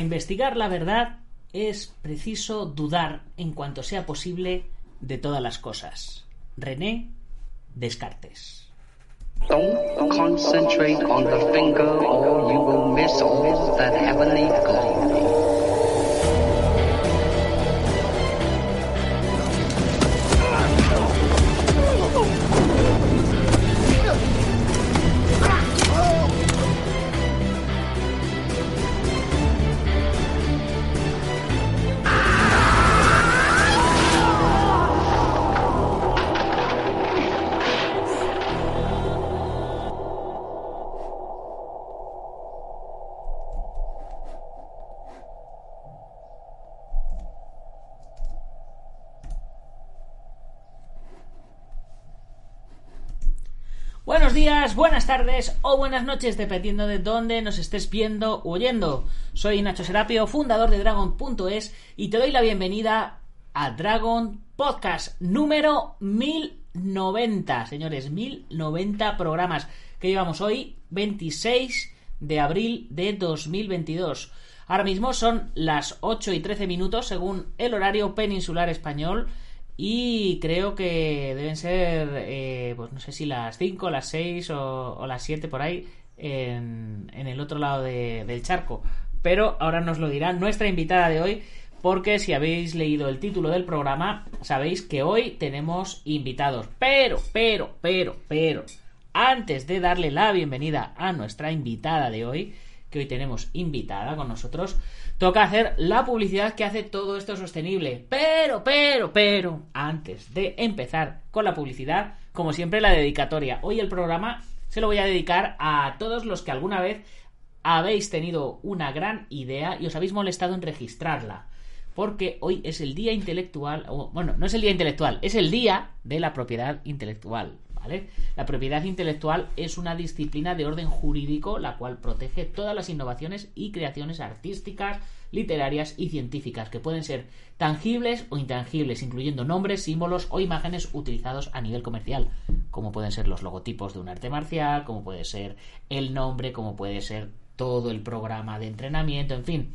investigar la verdad es preciso dudar en cuanto sea posible de todas las cosas. René Descartes. Don't concentrate on the finger or you will miss all that heavenly glory. Tardes o buenas noches, dependiendo de dónde nos estés viendo o oyendo. Soy Nacho Serapio, fundador de Dragon.es y te doy la bienvenida a Dragon Podcast número 1090. Señores, 1090 programas que llevamos hoy, 26 de abril de 2022. Ahora mismo son las 8 y 13 minutos según el horario peninsular español y creo que deben ser, eh, pues no sé si las 5, las 6 o, las 7 por ahí en, en el otro lado de- del charco. Pero ahora nos lo dirá nuestra invitada de hoy, porque si habéis leído el título del programa, sabéis que hoy tenemos invitados. Pero, pero, pero, pero, antes de darle la bienvenida a nuestra invitada de hoy, que hoy tenemos invitada con nosotros, toca hacer la publicidad que hace todo esto sostenible. Pero, pero, pero, antes de empezar con la publicidad, como siempre, la dedicatoria. Hoy el programa se lo voy a dedicar a todos los que alguna vez habéis tenido una gran idea y os habéis molestado en registrarla. Porque hoy es el día intelectual, o, bueno, no es el día intelectual, es el día de la propiedad intelectual. La propiedad intelectual es una disciplina de orden jurídico la cual protege todas las innovaciones y creaciones artísticas, literarias y científicas que pueden ser tangibles o intangibles, incluyendo nombres, símbolos o imágenes utilizados a nivel comercial, como pueden ser los logotipos de un arte marcial, como puede ser el nombre, como puede ser todo el programa de entrenamiento, en fin.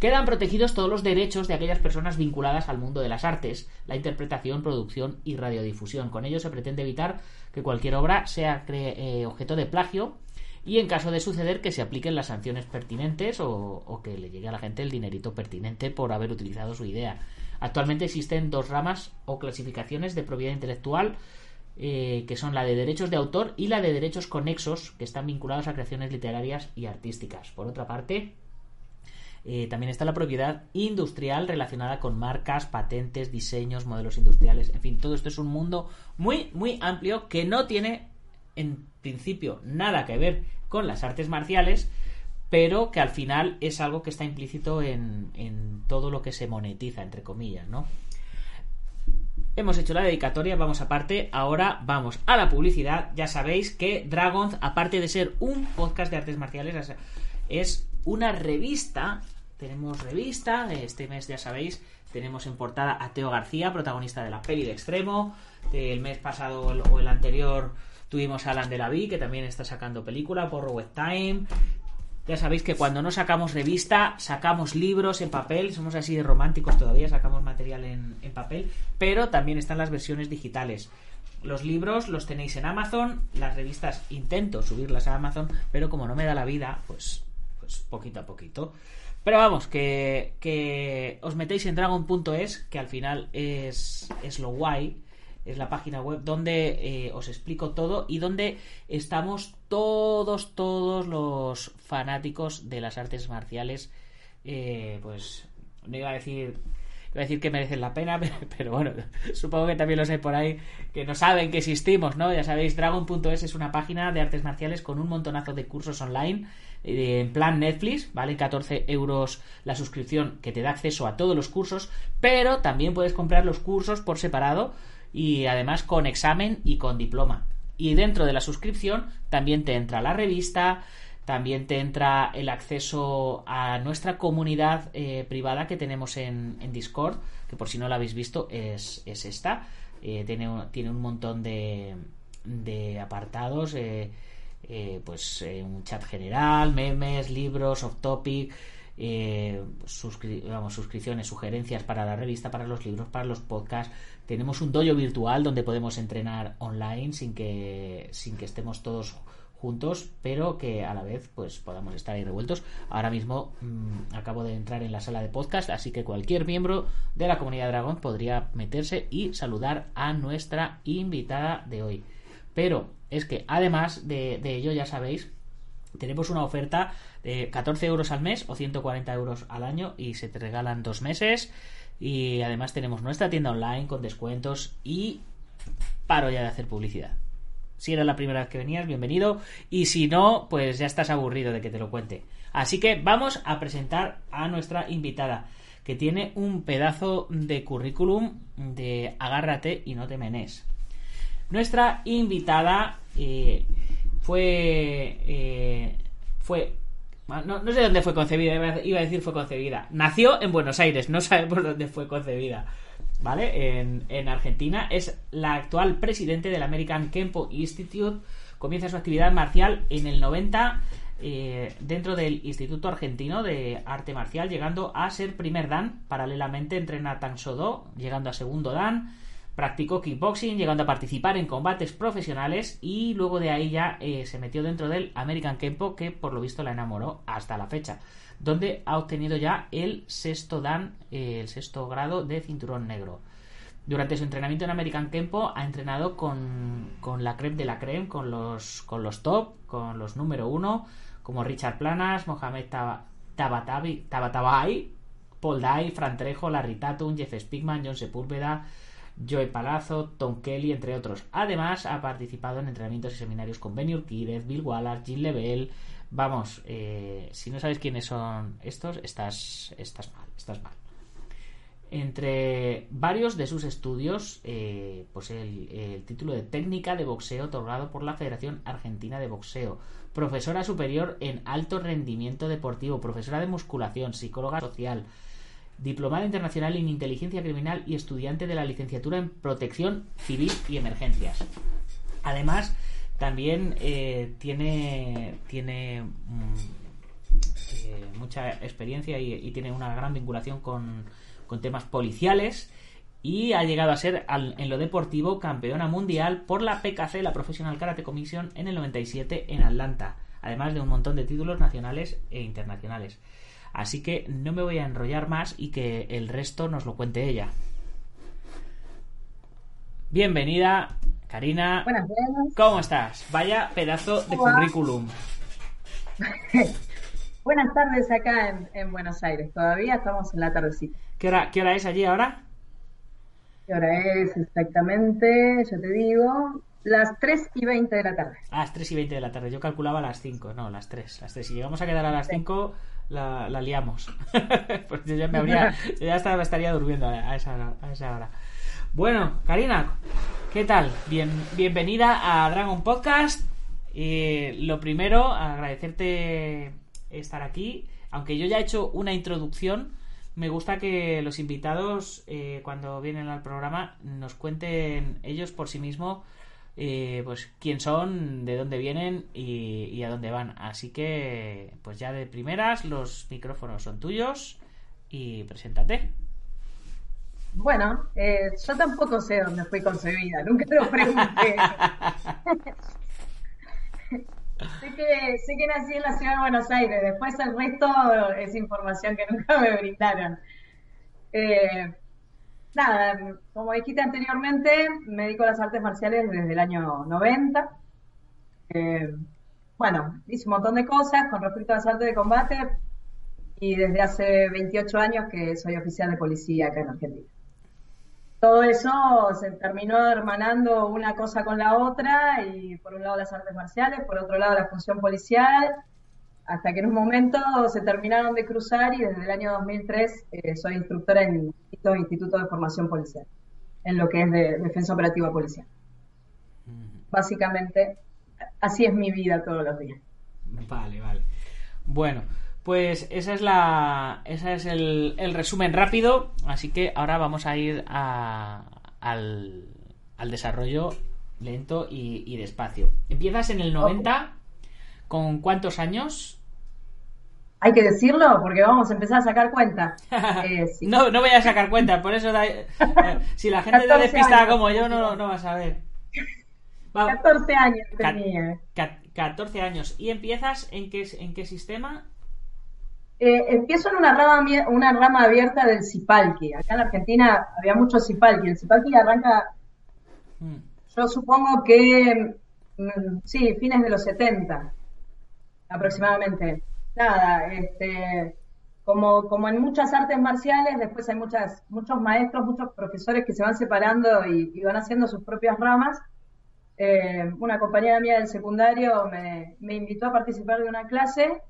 Quedan protegidos todos los derechos de aquellas personas vinculadas al mundo de las artes, la interpretación, producción y radiodifusión. Con ello se pretende evitar que cualquier obra sea eh, objeto de plagio y en caso de suceder que se apliquen las sanciones pertinentes o, que le llegue a la gente el dinerito pertinente por haber utilizado su idea. Actualmente existen dos ramas o clasificaciones de propiedad intelectual eh, que son la de derechos de autor y la de derechos conexos que están vinculados a creaciones literarias y artísticas. Por otra parte, eh, también está la propiedad industrial relacionada con marcas, patentes, diseños, modelos industriales. En fin, todo esto es un mundo muy, muy amplio que no tiene en principio nada que ver con las artes marciales, pero que al final es algo que está implícito en, todo lo que se monetiza, entre comillas, ¿no? Hemos hecho la dedicatoria, vamos aparte. Ahora vamos a la publicidad. Ya sabéis que Dragons, aparte de ser un podcast de artes marciales, es una revista. Tenemos revista. Este mes, ya sabéis, tenemos en portada a Teo García, protagonista de la peli de extremo. El mes pasado o el anterior Tuvimos a Alan de la Vi, que también está sacando película por Web. Ya sabéis que cuando no sacamos revista, sacamos libros en papel, somos así de románticos todavía, sacamos material en, papel, pero también están las versiones digitales. Los libros los tenéis en Amazon, las revistas intento subirlas a Amazon, pero como no me da la vida, pues, pues poquito a poquito. Pero vamos, que, que os metéis en dragon.es, que al final es, es lo guay es la página web donde eh, os explico todo y donde estamos todos, todos los fanáticos de las artes marciales. Eh, pues no iba a decir iba a decir que merecen la pena, pero, bueno, supongo que también los hay por ahí que no saben que existimos, ¿no? Ya sabéis, dragon.es es una página de artes marciales con un montonazo de cursos online en plan Netflix, ¿vale? 14 euros la suscripción que te da acceso a todos los cursos, pero también puedes comprar los cursos por separado y además con examen y con diploma. Y dentro de la suscripción también te entra la revista, también te entra el acceso a nuestra comunidad eh, privada que tenemos en, Discord, que por si no la habéis visto es, esta. Eh, tiene, tiene un montón de, de apartados, eh, pues un chat general, memes, libros, off topic, suscripciones, sugerencias para la revista, para los libros, para los podcasts, tenemos un dojo virtual donde podemos entrenar online sin que, sin que estemos todos juntos, pero que a la vez pues podamos estar ahí revueltos. Ahora mismo mm, acabo de entrar en la sala de podcast, así que cualquier miembro de la comunidad Dragón podría meterse y saludar a nuestra invitada de hoy. Pero es que además de, ello, ya sabéis, tenemos una oferta de 14 euros al mes o 140 euros al año y se te regalan dos meses y además tenemos nuestra tienda online con descuentos y paro ya de hacer publicidad. Si era la primera vez que venías, bienvenido. Y si no, pues ya estás aburrido de que te lo cuente. Así que vamos a presentar a nuestra invitada, que tiene un pedazo de currículum de agárrate y no te menes. Nuestra invitada eh, fue, eh, fue no, sé dónde fue concebida, iba a decir fue concebida. Nació en Buenos Aires, no sabemos dónde fue concebida. ¿Vale? En, Argentina. Es la actual presidente del American Kempo Institute. Comienza su actividad marcial en el 90 eh, dentro del Instituto Argentino de Arte Marcial, llegando a ser primer Dan. Paralelamente entrena Tan Sodo, llegando a segundo Dan Practicó kickboxing, llegando a participar en combates profesionales y luego de ahí ya eh, se metió dentro del American Kempo, que por lo visto la enamoró hasta la fecha, donde ha obtenido ya el sexto dan, eh, el sexto grado de cinturón negro. Durante su entrenamiento en American Kempo ha entrenado con, la creme de la creme, con los, con los top, con los número uno, como Richard Planas, Mohamed Tabatabai, Paul Dye, Fran Trejo, Larry Tatum, Jeff Spigman, John Sepúlveda, Joey Palazzo, Tom Kelly, entre otros. Además, ha participado en entrenamientos y seminarios con Benny Urquídez, Bill Wallace, Jim Lebel. Vamos, eh, si no sabes quiénes son estos, estás, estás mal, estás mal. Entre varios de sus estudios, eh, pues el, título de técnica de boxeo otorgado por la Federación Argentina de Boxeo, profesora superior en alto rendimiento deportivo, profesora de musculación, psicóloga social, diplomada internacional en inteligencia criminal y estudiante de la licenciatura en protección civil y emergencias. Además, también eh, tiene, tiene mm, eh, mucha experiencia y, tiene una gran vinculación con, con, temas policiales y ha llegado a ser al, en lo deportivo campeona mundial por la PKC, la Professional Karate Commission, en el 97 en Atlanta, además de un montón de títulos nacionales e internacionales. Así que no me voy a enrollar más y que el resto nos lo cuente ella. Bienvenida, Karina. Buenas tardes. ¿Cómo estás? Vaya pedazo de currículum. Buenas tardes acá en, en, Buenos Aires. Todavía estamos en la tardecita. ¿Qué hora, ¿Qué hora es allí ahora? ¿Qué hora es exactamente? Yo te digo, las 3 y 20 de la tarde. Ah, las 3 y 20 de la tarde. Yo calculaba las 5. No, las 3. Las 3. Si llegamos a quedar a las 5, la, la, liamos. pues yo ya me habría. Yo ya estaba, estaría durmiendo a esa, a esa hora. Bueno, Karina, ¿qué tal? Bien, bienvenida a Dragon Podcast. Eh, lo primero, agradecerte estar aquí. Aunque yo ya he hecho una introducción, me gusta que los invitados, eh, cuando vienen al programa, nos cuenten ellos por sí mismos eh, pues quién son, de dónde vienen y, y, a dónde van. Así que, pues ya de primeras, los micrófonos son tuyos y preséntate. Bueno, eh, yo tampoco sé dónde fui concebida, nunca te lo pregunté. sé, que, sé que nací en la ciudad de Buenos Aires, después el resto es información que nunca me brindaron. Eh, nada, como dijiste anteriormente, me dedico a las artes marciales desde el año 90. Eh, bueno, hice un montón de cosas con respecto a las artes de combate y desde hace 28 años que soy oficial de policía acá en Argentina. Todo eso se terminó hermanando una cosa con la otra y por un lado las artes marciales, por otro lado la función policial, hasta que en un momento se terminaron de cruzar y desde el año 2003 eh, soy instructora en el Instituto de Formación Policial, en lo que es de defensa operativa policial. Básicamente, así es mi vida todos los días. Vale, vale. Bueno, pues esa es la, ese es el, el, resumen rápido, así que ahora vamos a ir a, al, al, desarrollo lento y, y, despacio. Empiezas en el 90, okay. ¿Con cuántos años? Hay que decirlo porque vamos a empezar a sacar cuenta. Eh, sí. no, no voy a sacar cuenta, por eso da, eh, si la gente está despistada como yo no, no va a saber. Va. 14 años tenía. 14 años. ¿Y empiezas en qué, en qué sistema? Eh, empiezo en una rama, una rama abierta del Cipalqui. Acá en Argentina había mucho Cipalqui. El Cipalqui arranca, mm. yo supongo que, mm, sí, fines de los 70, aproximadamente. Nada, este, como, como en muchas artes marciales, después hay muchas, muchos maestros, muchos profesores que se van separando y, van haciendo sus propias ramas. Eh, una compañera mía del secundario me, invitó a participar de una clase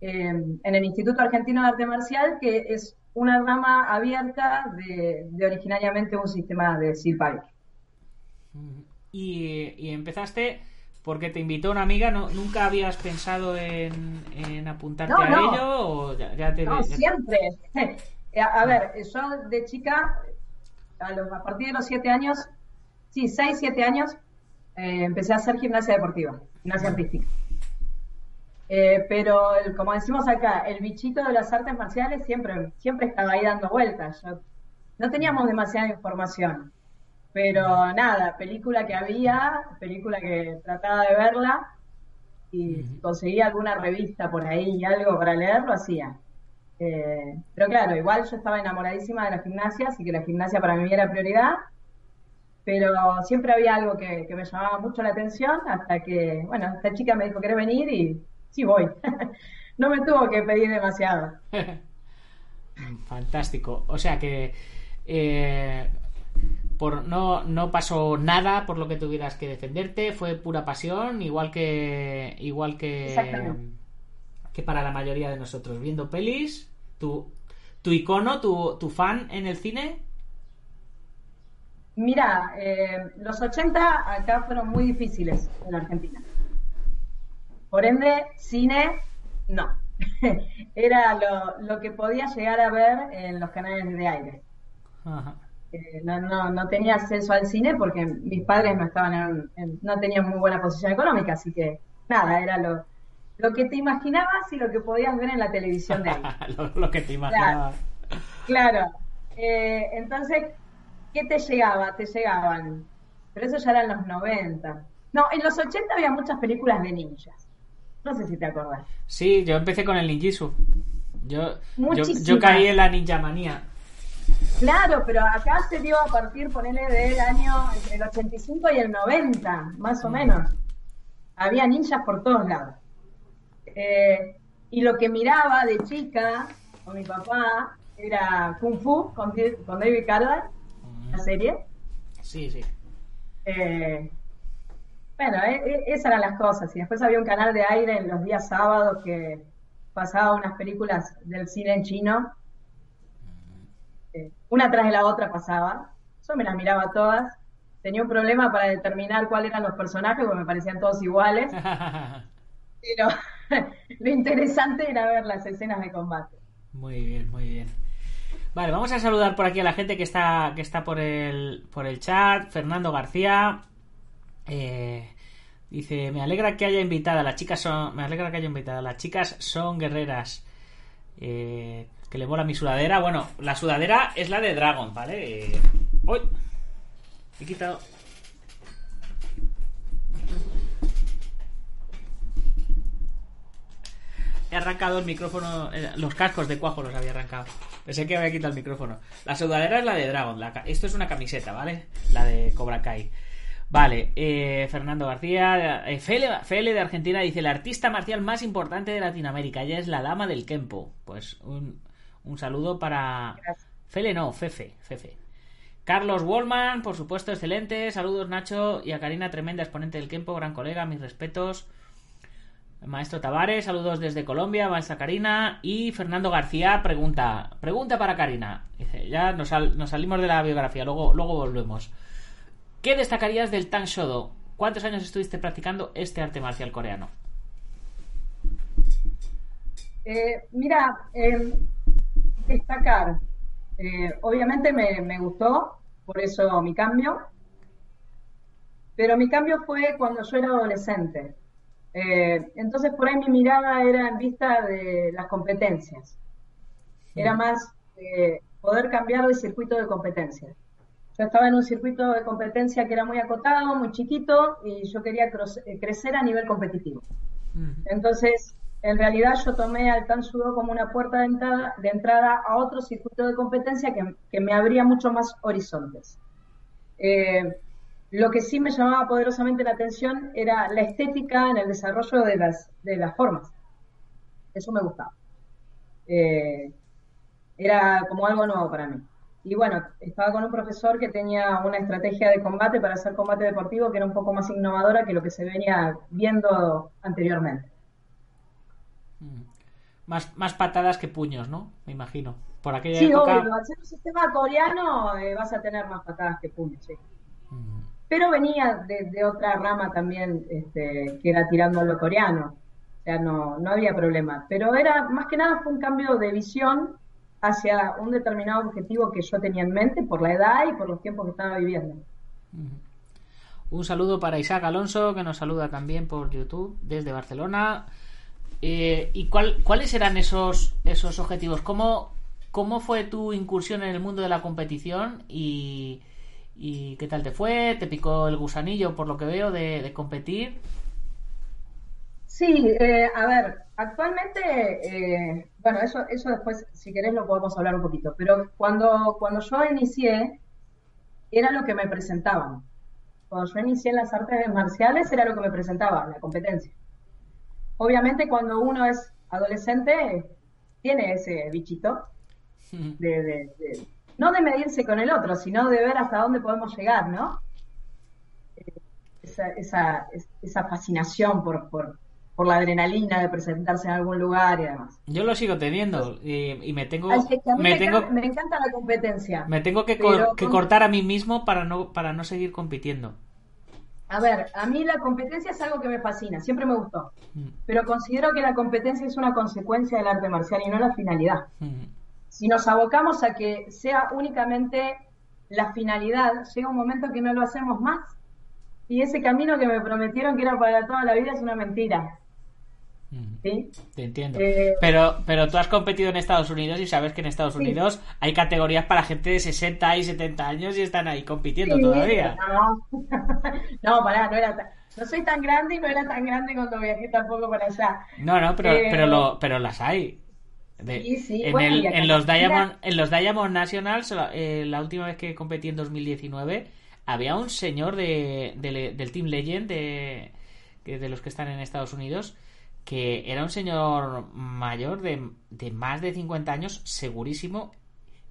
eh, en el Instituto Argentino de Arte Marcial, que es una rama abierta de, originariamente un sistema de SILPAIC. Y, y, empezaste porque te invitó una amiga, ¿no? ¿nunca habías pensado en, en apuntarte no, a ello? O ya, ya te, no, ya... siempre. a, ver, yo de chica, a, los, a partir de los siete años, sí, seis, siete años, eh, empecé a hacer gimnasia deportiva, gimnasia artística. Eh, pero el, como decimos acá, el bichito de las artes marciales siempre, siempre estaba ahí dando vueltas. Yo, no teníamos demasiada información, pero nada, película que había, película que trataba de verla y si conseguía alguna revista por ahí y algo para leer, lo hacía. Eh, pero claro, igual yo estaba enamoradísima de la gimnasia, así que la gimnasia para mí era prioridad, pero siempre había algo que, que me llamaba mucho la atención hasta que, bueno, esta chica me dijo, ¿querés venir? Y sí voy. no me tuvo que pedir demasiado. Fantástico. O sea que eh, por no, no pasó nada por lo que tuvieras que defenderte, fue pura pasión, igual que igual que que para la mayoría de nosotros viendo pelis, tu ¿Tu icono, tu, tu fan en el cine? Mira, eh, los 80 acá fueron muy difíciles en Argentina. Por ende, cine, no. Era lo, lo que podía llegar a ver en los canales de aire. Ajá. Eh, no, no, no tenía acceso al cine porque mis padres no estaban en- en- no tenían muy buena posición económica, así que nada, era lo, lo que te imaginabas y lo que podías ver en la televisión de ahí. lo, lo que te imaginabas. Claro. Eh, entonces, ¿qué te llegaba? Te llegaban. Pero eso ya eran los 90. No, en los 80 había muchas películas de ninjas. No sé si te acordás. Sí, yo empecé con el ninjitsu. Yo, yo, yo caí en la ninja manía. Claro, pero acá se dio a partir, ponele, del año entre el 85 y el 90, más o menos. Había ninjas por todos lados. Eh, y lo que miraba de chica con mi papá era Kung Fu con, David Carradine, la serie. Sí, sí. Eh, bueno, eh, eh, esas eran las cosas. Y después había un canal de aire en los días sábados que pasaba unas películas del cine en chino. Eh, una tras de la otra pasaba. Yo me las miraba todas. Tenía un problema para determinar cuáles eran los personajes porque me parecían todos iguales. Pero lo interesante era ver las escenas de combate. Muy bien, muy bien. Vale, vamos a saludar por aquí a la gente que está, que está por el, por el chat. Fernando García. eh, dice, me alegra que haya invitada. Las chicas son. Me alegra que haya invitada. Las chicas son guerreras. Eh, que le mola mi sudadera. Bueno, la sudadera es la de Dragon, ¿vale? Eh, ¡Uy! He quitado. He arrancado el micrófono, eh, los cascos de cuajo los había arrancado. Pensé que había quitado el micrófono. La sudadera es la de Dragon. esto es una camiseta, ¿vale? La de Cobra Kai. Vale, eh, Fernando García. eh, de Argentina dice: La artista marcial más importante de Latinoamérica. Ella es la dama del Kempo. Pues un, un saludo para. Gracias. Fele no, Fefe, Fefe. Carlos Wallman, por supuesto, excelente. Saludos, Nacho. Y a Karina, tremenda exponente del Kempo, gran colega, mis respetos. Maestro Tavares, saludos desde Colombia, maestra Karina. Y Fernando García pregunta, pregunta para Karina. Dice, ya nos, sal- nos salimos de la biografía, luego, luego volvemos. ¿Qué destacarías del Tan Shodo? ¿Cuántos años estuviste practicando este arte marcial coreano? Eh, mira, eh, destacar. Eh, obviamente me, me gustó, por eso mi cambio. Pero mi cambio fue cuando yo era adolescente. Eh, entonces por ahí mi mirada era en vista de las competencias. Era más eh, poder cambiar de circuito de competencia. Yo estaba en un circuito de competencia que era muy acotado, muy chiquito, y yo quería eh, crecer a nivel competitivo. Entonces, en realidad yo tomé al Tan Sudo como una puerta de entrada, de entrada a otro circuito de competencia que, me abría mucho más horizontes. Eh, lo que sí me llamaba poderosamente la atención era la estética en el desarrollo de las, de las formas. Eso me gustaba. Eh, era como algo nuevo para mí. Y bueno, estaba con un profesor que tenía una estrategia de combate para hacer combate deportivo que era un poco más innovadora que lo que se venía viendo anteriormente. Más, más patadas que puños, ¿no? Me imagino. Por aquella Sí, época. obvio, al ser un sistema coreano eh, vas a tener más patadas que puños, sí. Mm, Pero venía de, de otra rama también, este, que era tirando a lo coreano. O sea, no, no había problema. Pero era, más que nada, fue un cambio de visión hacia un determinado objetivo que yo tenía en mente por la edad y por los tiempos que estaba viviendo. Un saludo para Isaac Alonso, que nos saluda también por YouTube desde Barcelona. Eh, ¿Y cuál- cuáles eran esos, esos objetivos? ¿Cómo, ¿Cómo fue tu incursión en el mundo de la competición? ¿Y, y qué tal te fue? ¿Te picó el gusanillo, por lo que veo, de, de competir? Sí, eh, a ver, actualmente, eh, bueno, eso, eso después, si querés, lo podemos hablar un poquito, pero cuando, cuando yo inicié, era lo que me presentaban. Cuando yo inicié en las artes marciales, era lo que me presentaban, la competencia. Obviamente, cuando uno es adolescente, tiene ese bichito de, de- de- no de medirse con el otro, sino de ver hasta dónde podemos llegar, ¿no? Esa, esa, es- esa fascinación por, por, por la adrenalina de presentarse en algún lugar y demás. Yo lo sigo teniendo y, me tengo me me, tengo encanta, me encanta la competencia. me tengo que, cor- que cortar a mí mismo para no para no seguir compitiendo. A ver, a mí la competencia es algo que me fascina, siempre me gustó, Mm, pero considero que la competencia es una consecuencia del arte marcial y no la finalidad. mm. Si nos abocamos a que sea únicamente la finalidad, llega un momento que no lo hacemos más y ese camino que me prometieron que era para toda la vida es una mentira. ¿Sí? Te entiendo. Eh, Pero, pero tú has competido en Estados Unidos y sabes que en Estados Sí. Unidos hay categorías para gente de 60 y 70 años y están ahí compitiendo Sí, todavía. No, no, pará, no era tan- no soy tan grande y no era tan grande cuando viajé tampoco para allá. No, no, pero, Eh, pero, lo, pero las hay. De- Sí, sí, en, bueno, el- y acá en los. Diamond, en los Diamond Nationals, eh, la última vez que competí en 2019, había un señor de, de- del Team Legend, de, de los que están en Estados Unidos, que era un señor mayor de, de más de 50 años, segurísimo,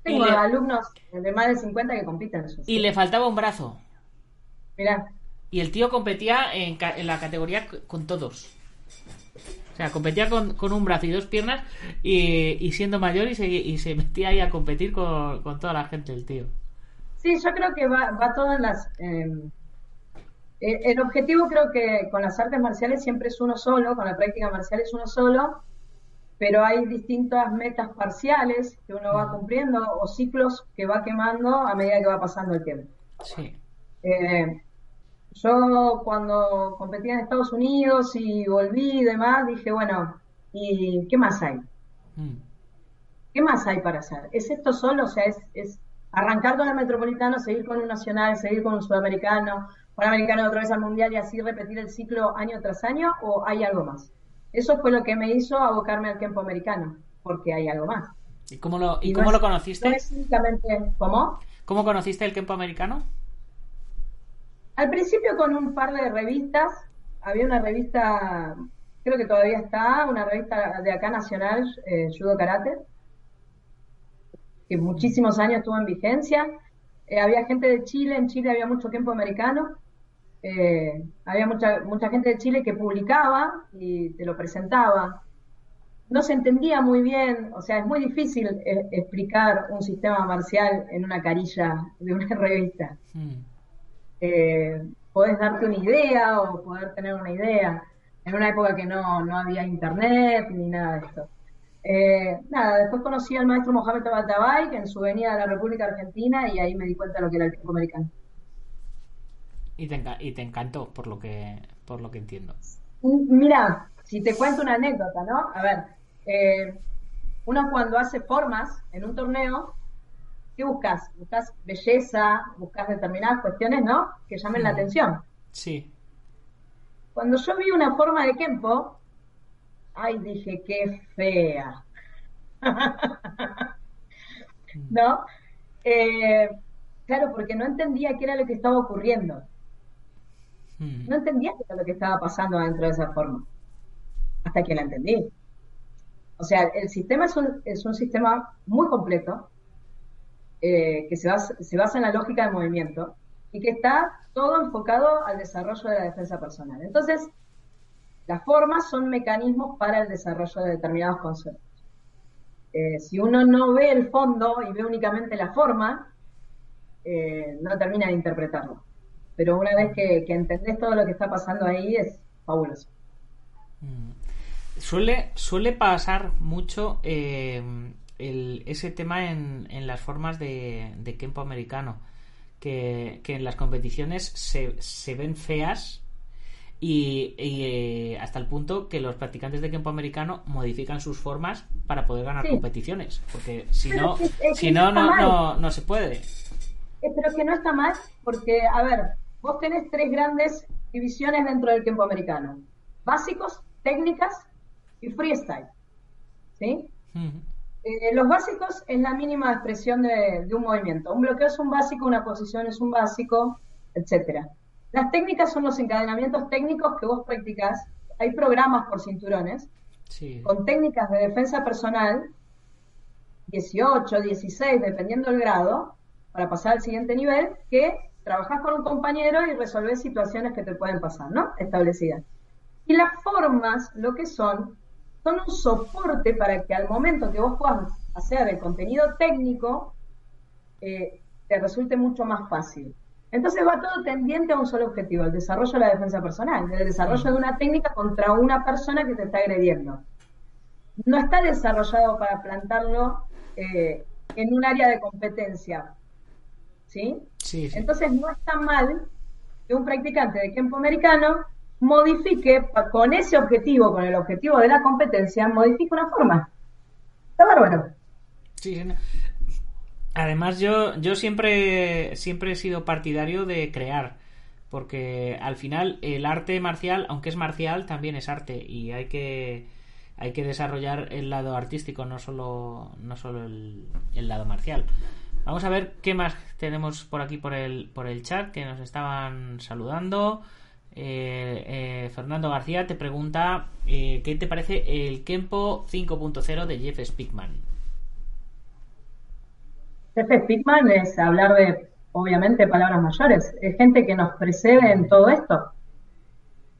y Tengo le, alumnos de más de 50 que compiten y le faltaba un brazo. Mirá, Y el tío competía en, ca- en la categoría con todos. O sea, competía con, con un brazo y dos piernas y, y siendo mayor y se, y se metía ahí a competir con, con toda la gente, el tío. Sí, yo creo que va, va todo en las... eh, eh, el objetivo creo que con las artes marciales siempre es uno solo, con la práctica marcial es uno solo, pero hay distintas metas parciales que uno va cumpliendo o ciclos que va quemando a medida que va pasando el tiempo. Sí. Eh, yo cuando competía en Estados Unidos y volví y demás, dije, bueno, ¿y qué más hay? Mm. ¿Qué más hay para hacer? ¿Es esto solo? O sea, es, es arrancar con el metropolitano, seguir con un nacional, seguir con un sudamericano, un americano otra vez al mundial y así repetir el ciclo año tras año? ¿O hay algo más? Eso fue lo que me hizo abocarme al tiempo americano, porque hay algo más. ¿Y cómo lo, y cómo lo conociste? No es únicamente, ¿cómo? ¿Cómo conociste el campo americano? Al principio con un par de revistas, había una revista, creo que todavía está, una revista de acá nacional, eh, Judo Karate, que muchísimos años estuvo en vigencia. Eh, había gente de Chile, en Chile había mucho tiempo americano, eh, había mucha, mucha gente de Chile que publicaba y te lo presentaba. No se entendía muy bien, o sea, es muy difícil eh, explicar un sistema marcial en una carilla de una revista Mm. eh, podés darte una idea o poder tener una idea en una época que no, no había internet ni nada de esto. Eh, nada, después conocí al maestro Mohamed Tabatabay en su venida a la República Argentina y ahí me di cuenta de lo que era el tiempo americano. Y te, enca- y te encantó, por lo que, por lo que entiendo. Mira, si te cuento una anécdota, ¿no? A ver, eh, uno cuando hace formas en un torneo, ¿qué buscas? Buscas belleza, buscas determinadas cuestiones, ¿no? Que llamen la Ujú. atención. Sí. Cuando yo vi una forma de Kempo, ay, dije, qué fea. ¿No? Eh, claro, porque no entendía qué era lo que estaba ocurriendo. Mm. No entendía lo que estaba pasando dentro de esa forma. Hasta que la entendí. O sea, el sistema es un, es un sistema muy completo, eh, que se basa, se basa en la lógica de movimiento y que está todo enfocado al desarrollo de la defensa personal. Entonces, las formas son mecanismos para el desarrollo de determinados conceptos. Eh, si uno no ve el fondo y ve únicamente la forma, eh, no termina de interpretarlo. Pero una vez que, que entendés todo lo que está pasando ahí, es fabuloso. Mm. Suele, suele pasar mucho eh, el- ese tema en, en las formas de, de Kempo americano. Que, que en las competiciones se, se ven feas y, y, eh, hasta el punto que los practicantes de Kempo americano modifican sus formas para poder ganar Sí. competiciones. Porque si Pero no, es que- es si no, no, no, no se puede. Eh, pero que no está mal, porque, a ver, vos tenés tres grandes divisiones dentro del tiempo americano. Básicos, técnicas y freestyle. ¿Sí? Eh, los básicos es la mínima expresión de, de un movimiento. Un bloqueo es un básico, una posición es un básico, etcétera. Las técnicas son los encadenamientos técnicos que vos practicás. Hay programas por cinturones Sí. con técnicas de defensa personal, 18, 16, dependiendo del grado, para pasar al siguiente nivel, que trabajás con un compañero y resolvés situaciones que te pueden pasar, ¿no? Establecidas. Y las formas, lo que son, son un soporte para que al momento que vos puedas hacer el contenido técnico, eh, te resulte mucho más fácil. Entonces va todo tendiente a un solo objetivo, el desarrollo de la defensa personal, el desarrollo de una técnica contra una persona que te está agrediendo. No está desarrollado para plantarlo eh, en un área de competencia. ¿Sí? Sí, sí. Entonces no está mal que un practicante de Kempo americano modifique con ese objetivo, con el objetivo de la competencia, modifique una forma. Está bárbaro. Sí. Además, yo, yo siempre, siempre he sido partidario de crear. Porque al final el arte marcial, aunque es marcial, también es arte. Y hay que, hay que desarrollar el lado artístico, no solo, no solo el, el lado marcial. Vamos a ver qué más tenemos por aquí por el, por el chat que nos estaban saludando. Eh, eh, Fernando García te pregunta eh, qué te parece el Kempo 5.0 de Jeff Spickman. Jefe Spickman es hablar de, obviamente, palabras mayores. Es gente que nos precede en todo esto.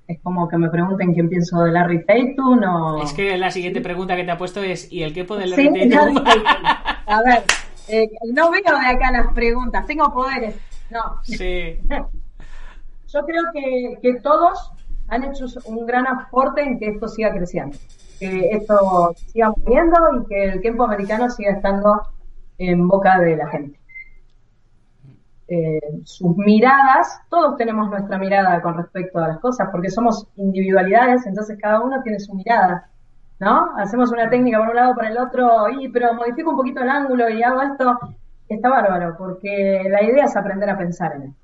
Es como que me pregunten quién pienso de Larry Tatum o... Es que la siguiente pregunta que te ha puesto es ¿y el Kempo Sí, Larry Tatum? A ver, eh, no veo de acá las preguntas, tengo poderes. No, sí. yo creo que, que todos han hecho un gran aporte en que esto siga creciendo, que esto siga moviendo y que el tiempo americano siga estando en boca de la gente. Eh, sus miradas, todos tenemos nuestra mirada con respecto a las cosas, porque somos individualidades, entonces cada uno tiene su mirada, ¿no? Hacemos una técnica por un lado, por el otro, y pero modifico un poquito el ángulo y hago esto, está bárbaro, porque la idea es aprender a pensar en esto.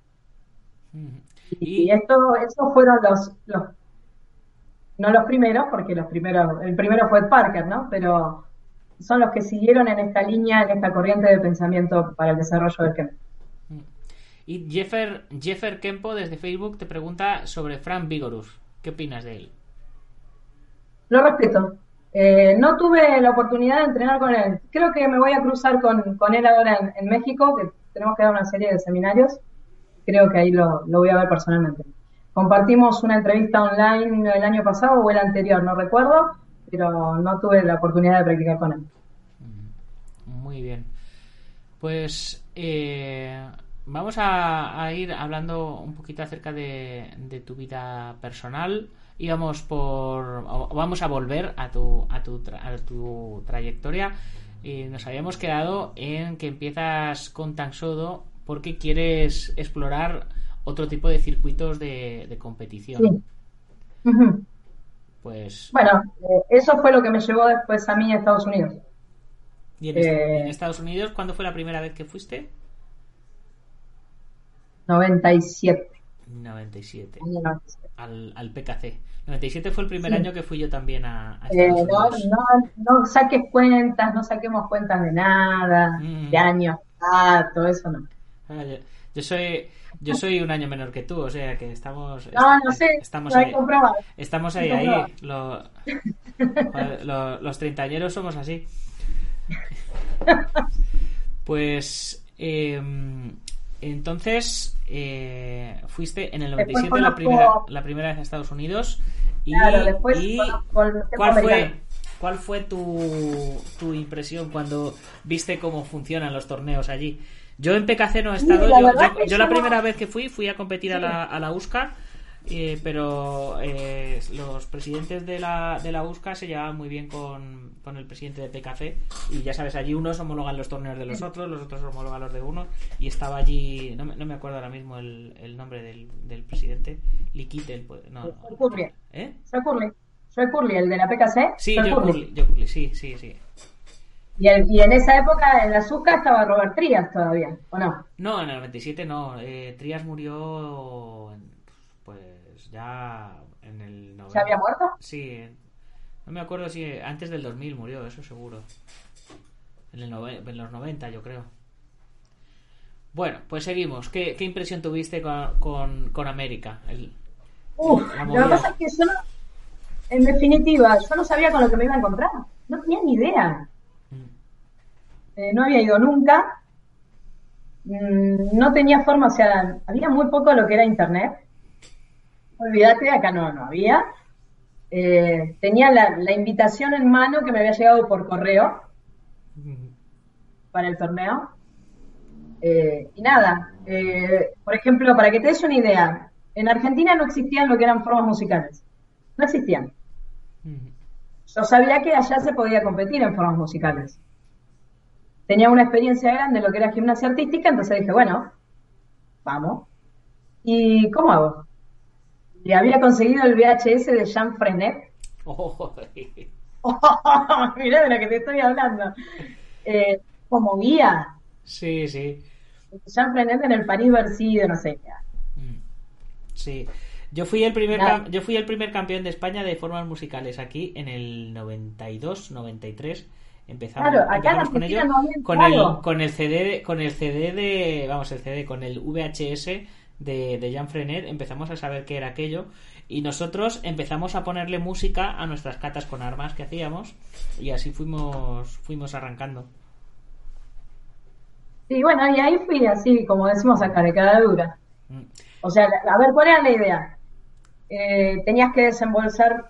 Y, Y, esto, esos fueron los, los, no los primeros, porque los primeros, el primero fue Parker, ¿no? Pero son los que siguieron en esta línea, en esta corriente de pensamiento para el desarrollo del Kemp. y Jeffer, Jeffer Kempo desde Facebook te pregunta sobre Frank Vigorus. ¿Qué opinas de él? Lo respeto. Eh, no tuve la oportunidad de entrenar con él. Creo que me voy a cruzar con, con él ahora en, México, que tenemos que dar una serie de seminarios. Creo que ahí lo, lo voy a ver personalmente. Compartimos una entrevista online el año pasado o el anterior, no recuerdo, pero no tuve la oportunidad de practicar con él. Muy bien. Pues eh, vamos a, ir hablando un poquito acerca de tu vida personal y vamos por vamos a volver a tu a tu, tra- a tu trayectoria. Y nos habíamos quedado en que empiezas con tan solo porque quieres explorar otro tipo de circuitos de, de competición. Sí. Pues Bueno, eh, eso fue lo que me llevó después a mí a Estados Unidos. ¿y en, eh, en Estados Unidos cuándo fue la primera vez que fuiste? 97. 97. año 97. al, al PKC. 97 fue el primer Sí. año que fui yo también a, a Eh, no, Unidos. no, no saques cuentas, no saquemos cuentas de nada, Mm. de años, ah, todo eso no. Ah, yo, yo soy yo soy un año menor que tú, o sea que estamos No, no sé, estamos ahí, estamos ahí ahí. Lo- los treintañeros somos así. Pues eh, entonces eh, fuiste en el Después 97 la conozco- primera la primera vez a Estados Unidos y, Claro, después y conozco el tiempo ¿cuál fue cuál fue tu, tu impresión cuando viste cómo funcionan los torneos allí? Yo en PKC no he estado, la yo, la primera vez que fui fui a competir a la, a la USCA eh, pero eh, los presidentes de la, de la USCA se llevaban muy bien con, con el presidente de PKC y ya sabes, allí unos homologan los torneos de los otros, los otros homologan los de uno y estaba allí, no me, no me acuerdo ahora mismo el, el nombre del, del presidente, Liquitel, pues, no, Curley. ¿eh? Joe Curley. Joe Curley, el de la PKC. Sí, Joe yo. Curly, Joe Curly, sí, sí, sí. Y, el- y en esa época en la Azúcar estaba Robert Trías todavía, ¿o no? No, en el 97 no, eh, Trias murió, en- pues ya en el 90. ¿Ya había muerto? Sí, no me acuerdo si antes del 2000 murió, eso seguro. En, el nove- en los 90, yo creo. Bueno, pues seguimos. ¿Qué, qué impresión tuviste con, con, con América? El- Uf, lo que pasa es que yo no, en definitiva, yo no sabía con lo que me iba a encontrar. No tenía ni idea. Eh, no había ido nunca. Mm, no tenía forma, o sea, había muy poco lo que era internet. Olvídate, acá no, no había. eh, tenía la, la invitación en mano que me había llegado por correo para el torneo. Eh, y nada, eh, por ejemplo, para que te des una idea, en Argentina no existían lo que eran formas musicales. No existían. Yo sabía que allá se podía competir en formas musicales. Tenía una experiencia grande en lo que era gimnasia artística, entonces dije, bueno, vamos. ¿Y cómo hago? Y había conseguido el VHS de Jean Frenet. Oh, Mirá de lo que te estoy hablando. Eh, como guía. sí, sí. Jean Frenet en el París Bercy de no sé qué. Sí. Yo fui el primer yo fui el primer campeón de España de formas musicales aquí en el 92, 93. Empezamos, Claro, acá empezamos con ello no con el con el CD con el CD de vamos, el CD con el VHS de, de Jean Frenet empezamos a saber qué era aquello y nosotros empezamos a ponerle música a nuestras catas con armas que hacíamos y así fuimos fuimos arrancando. Sí, bueno, y ahí fui así, como decimos acá, de cada dura. Mm. O sea, a ver, ¿cuál era la idea? Eh, tenías que desembolsar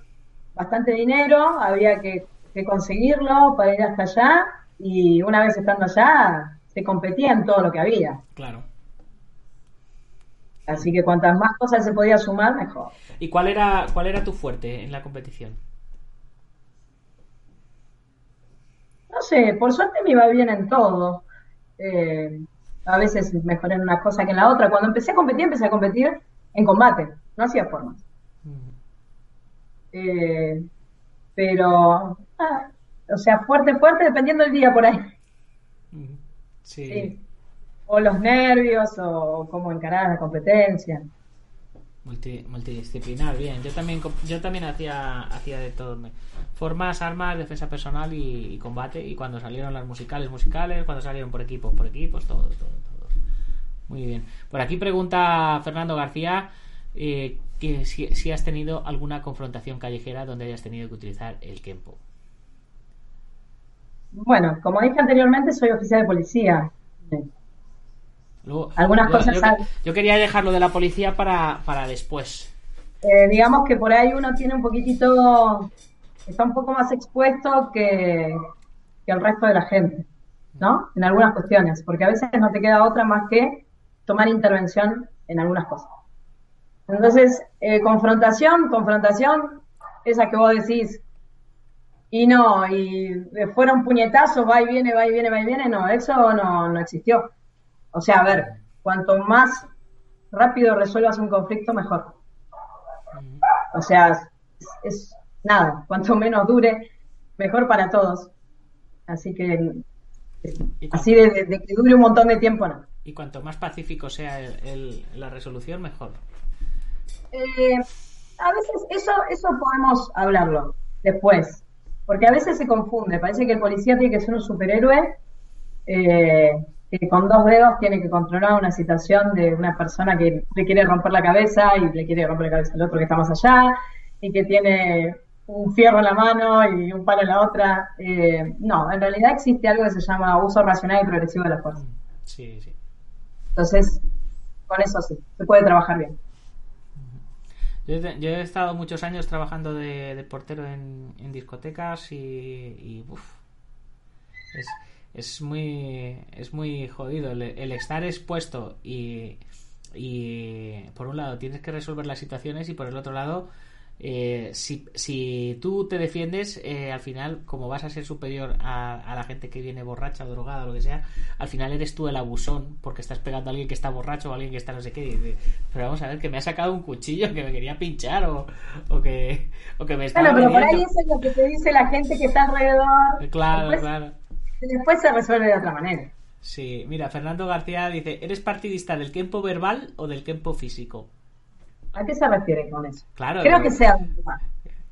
bastante dinero, había que, que conseguirlo para ir hasta allá, y una vez estando allá, se competía en todo lo que había. Claro. Así que cuantas más cosas se podía sumar, mejor. ¿Y cuál era cuál era tu fuerte en la competición? No sé, por suerte me iba bien en todo. Eh, a veces mejor en una cosa que en la otra. Cuando empecé a competir, empecé a competir en combate, no hacía formas. Eh, pero, ah, o sea, fuerte, fuerte, dependiendo del día por ahí. Sí. O los nervios, o cómo encarar la competencia. Multi- multidisciplinar, bien. Yo también yo también hacía hacía de todo. Formas, armas, defensa personal y, y combate. Y cuando salieron las musicales, musicales. Cuando salieron por equipos, por equipos, todo, todo, todo. Muy bien. Por aquí pregunta Fernando García eh, que si, si has tenido alguna confrontación callejera donde hayas tenido que utilizar el Kempo. Bueno, como dije anteriormente, soy oficial de policía. Luego, Algunas yo, cosas yo- yo quería dejarlo de la policía para, para después. Eh, digamos que por ahí uno tiene un poquitito, está un poco más expuesto que, que el resto de la gente, ¿no? En algunas cuestiones, porque a veces no te queda otra más que tomar intervención en algunas cosas. Entonces, eh, confrontación, confrontación, esa que vos decís, y no, y fuera un puñetazo, va y viene, va y viene, va y viene, no, eso no, no existió. O sea, a ver, cuanto más rápido resuelvas un conflicto, mejor. O sea, es, es nada, cuanto menos dure, mejor para todos. Así que, así de, de- de que dure un montón de tiempo, no. Y cuanto más pacífico sea el- el- la resolución, mejor. Eh, a veces eso, eso podemos hablarlo después, porque a veces se confunde, parece que el policía tiene que ser un superhéroe eh, que con dos dedos tiene que controlar una situación de una persona que le quiere romper la cabeza y le quiere romper la cabeza al otro que está más allá y que tiene un fierro en la mano y un palo en la otra. Eh, no, en realidad existe algo que se llama uso racional y progresivo de la fuerza. Sí, sí. Entonces, con eso sí, se puede trabajar bien. Yo, he- yo he estado muchos años trabajando de, de portero en, en discotecas y, y, uf, es, es muy es muy jodido el, el estar expuesto y, y por un lado tienes que resolver las situaciones y por el otro lado eh, si, si tú te defiendes eh, al final como vas a ser superior a, a la gente que viene borracha o drogada o lo que sea al final eres tú el abusón porque estás pegando a alguien que está borracho o a alguien que está no sé qué pero vamos a ver que me ha sacado un cuchillo que me quería pinchar o, o que o que me estaba Bueno, pero por ahí eso es lo que te dice la gente que está alrededor. claro Después, claro después se resuelve de otra manera. Sí, mira, Fernando García dice, ¿eres partidista del tiempo verbal o del tiempo físico? ¿A qué se refiere con eso? Claro, Creo que sea.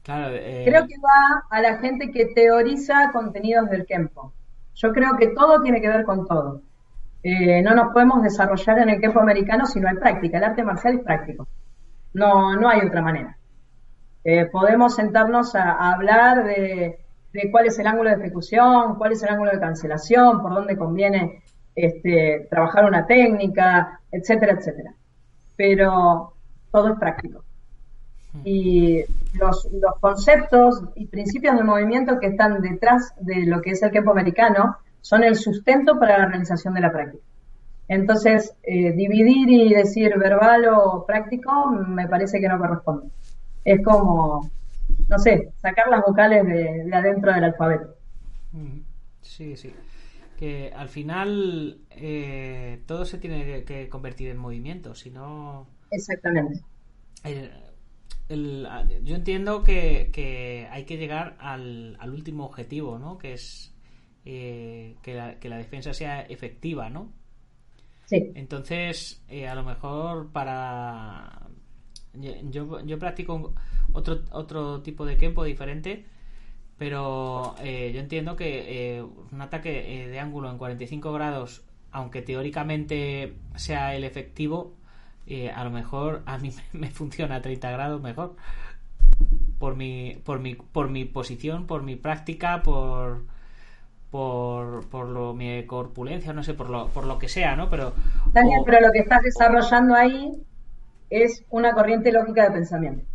Claro, eh, Creo que va a la gente que teoriza contenidos del Kempo. Yo creo que todo tiene que ver con todo. Eh, no nos podemos desarrollar en el Kempo americano si no hay práctica. El arte marcial es práctico. No, no hay otra manera. Eh, podemos sentarnos a, a hablar de, de cuál es el ángulo de ejecución, cuál es el ángulo de cancelación, por dónde conviene este, trabajar una técnica, etcétera, etcétera. Pero todo es práctico. Y los, los conceptos y principios de movimiento que están detrás de lo que es el campo americano son el sustento para la realización de la práctica. Entonces, eh, dividir y decir verbal o práctico me parece que no corresponde. Es como, no sé, sacar las vocales de, de adentro del alfabeto. Sí, sí. Que al final eh, todo se tiene que, convertir en movimiento, si no... Exactamente. el- el- yo entiendo que, que hay que llegar al, al último objetivo, ¿no? Que es eh, que, la, que la defensa sea efectiva, ¿no? Sí, Entonces, eh, a lo mejor para... Yo, yo practico otro, otro tipo de kempo diferente, pero eh, yo entiendo que eh, un ataque eh, de ángulo en 45 grados, aunque teóricamente sea el efectivo, eh, a lo mejor a mí me funciona a 30 grados mejor. Por mi, por mi, por mi posición, por mi práctica, por, por, por lo, mi corpulencia, no sé, por lo, por lo que sea, ¿no? Pero, Daniel, o- pero lo que estás desarrollando ahí es una corriente lógica de pensamiento.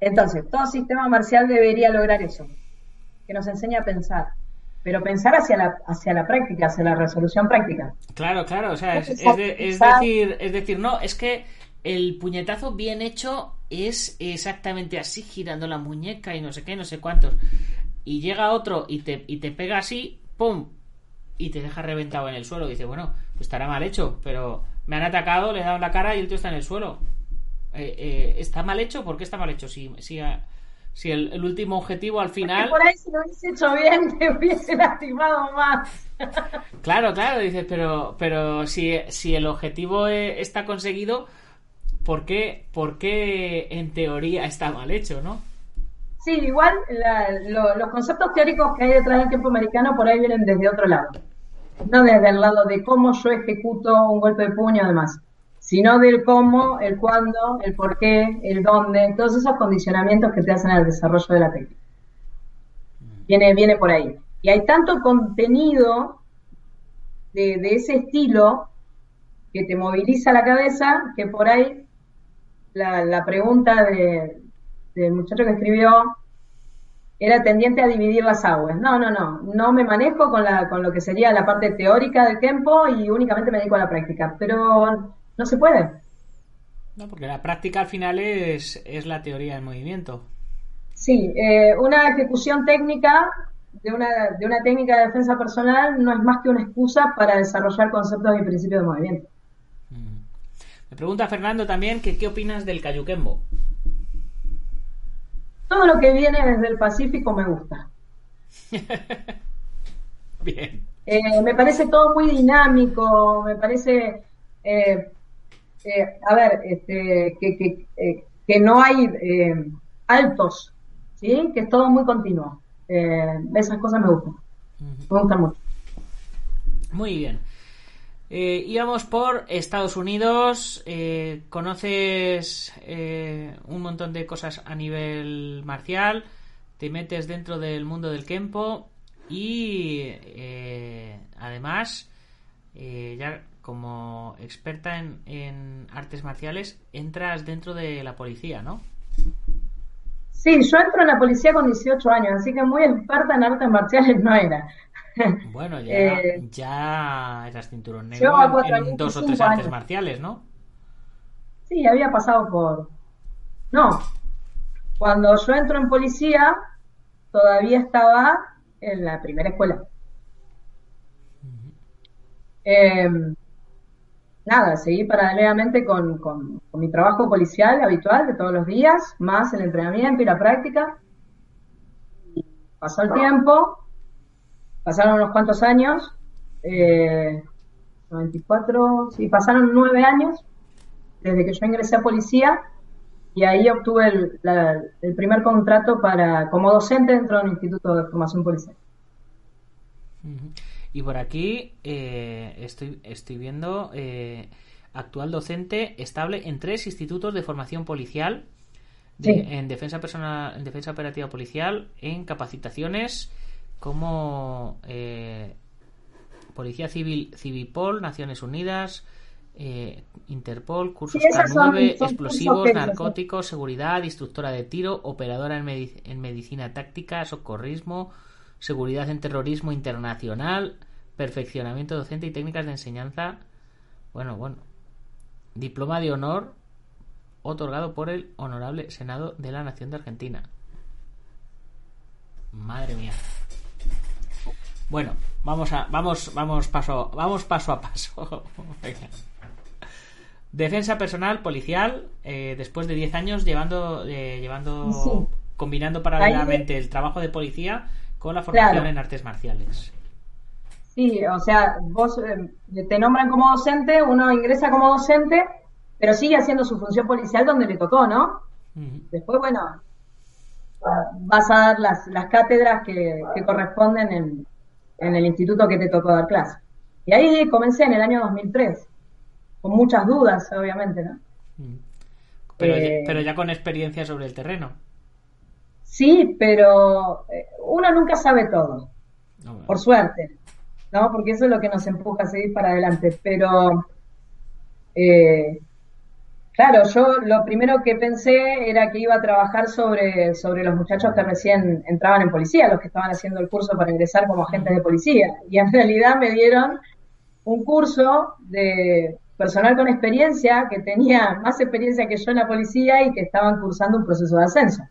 Entonces, todo sistema marcial debería lograr eso, que nos enseñe a pensar, pero pensar hacia la, hacia la práctica, hacia la resolución práctica. Claro, claro, o sea, es, es Exacto, de- es exacto. decir, es decir, no, es que el puñetazo bien hecho es exactamente así, girando la muñeca y no sé qué, no sé cuántos. Y llega otro y te, y te pega así, ¡pum! Y te deja reventado en el suelo. Y dice, bueno, pues estará mal hecho, pero me han atacado, le he dado en la cara y el tío está en el suelo. Eh, eh, ¿Está mal hecho? ¿Por qué está mal hecho? Si, si, a- si el, el último objetivo al final... por ahí si lo hubiese hecho bien, te hubiese lastimado más. Claro, claro, dices, pero, pero si, si el objetivo eh, está conseguido, ¿por qué, ¿por qué en teoría está mal hecho, no? Sí, igual la- lo- los conceptos teóricos que hay detrás del tiempo americano por ahí vienen desde otro lado. No desde el lado de cómo yo ejecuto un golpe de puño y demás, sino del cómo, el cuándo, el por qué, el dónde, todos esos condicionamientos que te hacen al desarrollo de la técnica. Viene, viene por ahí. Y hay tanto contenido de, de ese estilo que te moviliza la cabeza que por ahí la, la pregunta de, del muchacho que escribió era tendiente a dividir las aguas. No, no, no. No me manejo con, la, con lo que sería la parte teórica del tiempo y únicamente me dedico a la práctica. Pero no se puede. No, porque la práctica al final es, es la teoría del movimiento. Sí, eh, una ejecución técnica de una, de una técnica de defensa personal no es más que una excusa para desarrollar conceptos y principios de movimiento. Me pregunta Fernando también que qué opinas del Kayukembo. Todo lo que viene desde el Pacífico me gusta. Bien. Eh, me parece todo muy dinámico, me parece, eh, eh, a ver, este, que, que, eh, que no hay eh, altos, ¿sí? Que es todo muy continuo. Eh, esas cosas me gustan, me gustan mucho. Muy bien. Íbamos por Estados Unidos. conoces un montón de cosas a nivel marcial. Te metes dentro del mundo del Kempo. Y además, ya como experta en, en artes marciales, entras dentro de la policía, ¿no? Sí, yo entro en la policía con 18 años, así que muy experta en artes marciales no era. Bueno, ya, Eh, ya eras cinturón negro en- en, dos o tres artes años. marciales, ¿no? Sí, había pasado por... No, cuando yo entro en policía, todavía estaba en la primera escuela. Eh, nada, seguí paralelamente con, con- mi trabajo policial habitual de todos los días, más el entrenamiento y la práctica. Pasó el tiempo, pasaron unos cuantos años, eh, 94, sí, pasaron nueve años desde que yo ingresé a policía y ahí obtuve el, la- el primer contrato para como docente dentro de un instituto de formación policial. Y por aquí eh, estoy, estoy viendo eh, actual docente estable en tres institutos de formación policial, de- Sí. en defensa personal, en defensa operativa policial, en capacitaciones como eh, Policía Civil, Civipol, Naciones Unidas, eh, Interpol, cursos Sí, esas son- K9, son explosivos, cursos que- narcóticos, seguridad, instructora de tiro, operadora en, en medicina táctica, socorrismo, seguridad en terrorismo internacional, perfeccionamiento docente y técnicas de enseñanza. Bueno, bueno. Diploma de honor otorgado por el Honorable Senado de la Nación de Argentina. Madre mía. Bueno, vamos a vamos vamos paso vamos paso a paso. Venga. Defensa personal policial eh, después de 10 años llevando eh, llevando Sí. combinando paralelamente el trabajo de policía con la formación Claro. en artes marciales. Sí, o sea, vos eh, te nombran como docente, uno ingresa como docente, pero sigue haciendo su función policial donde le tocó, ¿no? Después, bueno, ah, vas a dar las, las cátedras que, que corresponden en, en el instituto que te tocó dar clase. Y ahí comencé en el año 2003, con muchas dudas, obviamente, ¿no? Pero, Eh, ya, pero ya con experiencia sobre el terreno. Sí, pero eh, uno nunca sabe todo. No, por suerte, ¿no? Porque eso es lo que nos empuja a seguir para adelante. Pero, eh, claro, yo lo primero que pensé era que iba a trabajar sobre, sobre los muchachos que recién entraban en policía, los que estaban haciendo el curso para ingresar como agentes de policía. Y en realidad me dieron un curso de personal con experiencia que tenía más experiencia que yo en la policía y que estaban cursando un proceso de ascenso.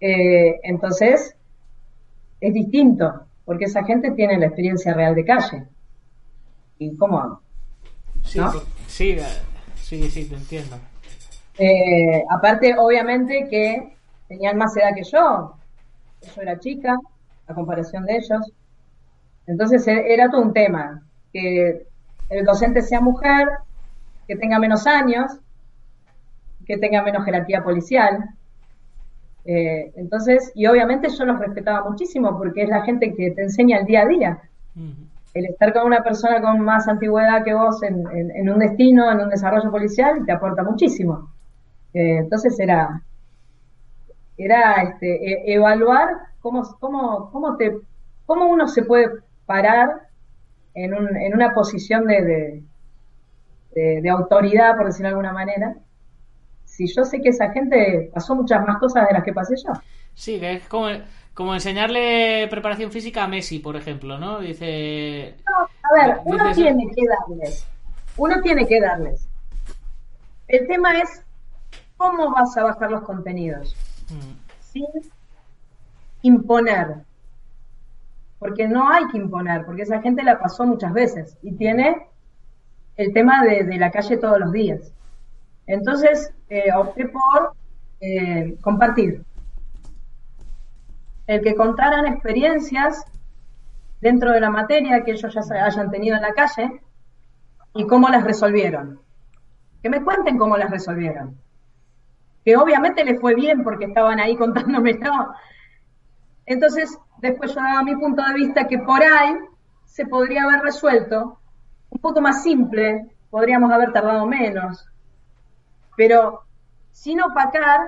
Eh, entonces, es distinto, porque esa gente tiene la experiencia real de calle. ¿Y cómo hago? Sí, sí, eh, sí, sí, te entiendo. Eh, aparte, obviamente que tenían más edad que yo. Yo era chica, a comparación de ellos. Entonces e- era todo un tema. Que el docente sea mujer, que tenga menos años, que tenga menos jerarquía policial. Eh, entonces, y obviamente yo los respetaba muchísimo porque es la gente que te enseña el día a día. El estar con una persona con más antigüedad que vos en, en- en un destino, en un desarrollo policial, te aporta muchísimo. Eh, entonces era, era este, e- evaluar cómo, cómo, cómo, te, cómo uno se puede parar en, un, en una posición de, de, de- de autoridad, por decirlo de alguna manera, si yo sé que esa gente pasó muchas más cosas de las que pasé yo. Sí, que es como, como enseñarle preparación física a Messi, por ejemplo, ¿no? Dice... A ver, uno tiene que darles. Uno tiene que darles. El tema es cómo vas a bajar los contenidos mm, sin imponer. Porque no hay que imponer, porque esa gente la pasó muchas veces y tiene el tema de, de la calle todos los días. Entonces, eh, opté por eh, compartir. El que contaran experiencias dentro de la materia que ellos ya hayan tenido en la calle y cómo las resolvieron. Que me cuenten cómo las resolvieron. Que obviamente les fue bien porque estaban ahí contándomelo. Entonces, después yo daba mi punto de vista que por ahí se podría haber resuelto un poco más simple, podríamos haber tardado menos, pero sin opacar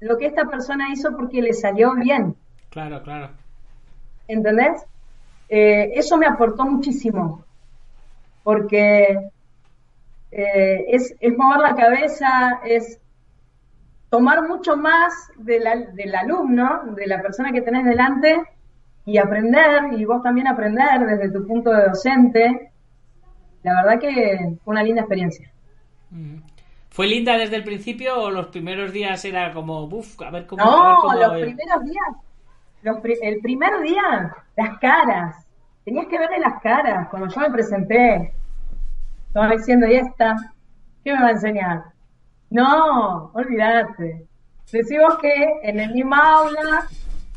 lo que esta persona hizo porque le salió bien. Claro, claro. ¿entendés? Eh, eso me aportó muchísimo, porque eh, es, es mover la cabeza, es tomar mucho más de la- del alumno, de la persona que tenés delante, y aprender, y vos también aprender desde tu punto de docente. La verdad que fue una linda experiencia. Mm. ¿Fue linda desde el principio o los primeros días era como, uff, a ver cómo... a No, ver cómo- los primeros días, los pri- el primer día, las caras. Tenías que verle las caras cuando yo me presenté. Estaba diciendo, ¿y esta? ¿Qué me va a enseñar? No, olvídate. Decimos que en el mismo aula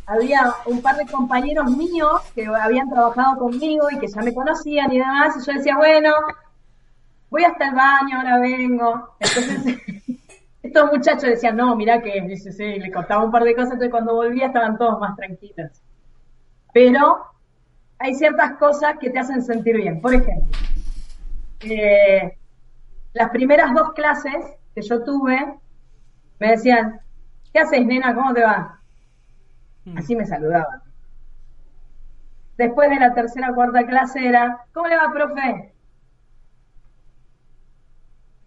había un par de compañeros míos que habían trabajado conmigo y que ya me conocían y demás. Y yo decía, bueno, voy hasta el baño, ahora vengo. Entonces, estos muchachos decían, no, mirá que dice, sí, le costaba un par de cosas, entonces cuando volvía estaban todos más tranquilos. Pero hay ciertas cosas que te hacen sentir bien. Por ejemplo, eh, las primeras dos clases que yo tuve, me decían, ¿qué haces, nena? ¿Cómo te va? Mm. Así me saludaban. Después de la tercera o cuarta clase era, ¿cómo le va, profe?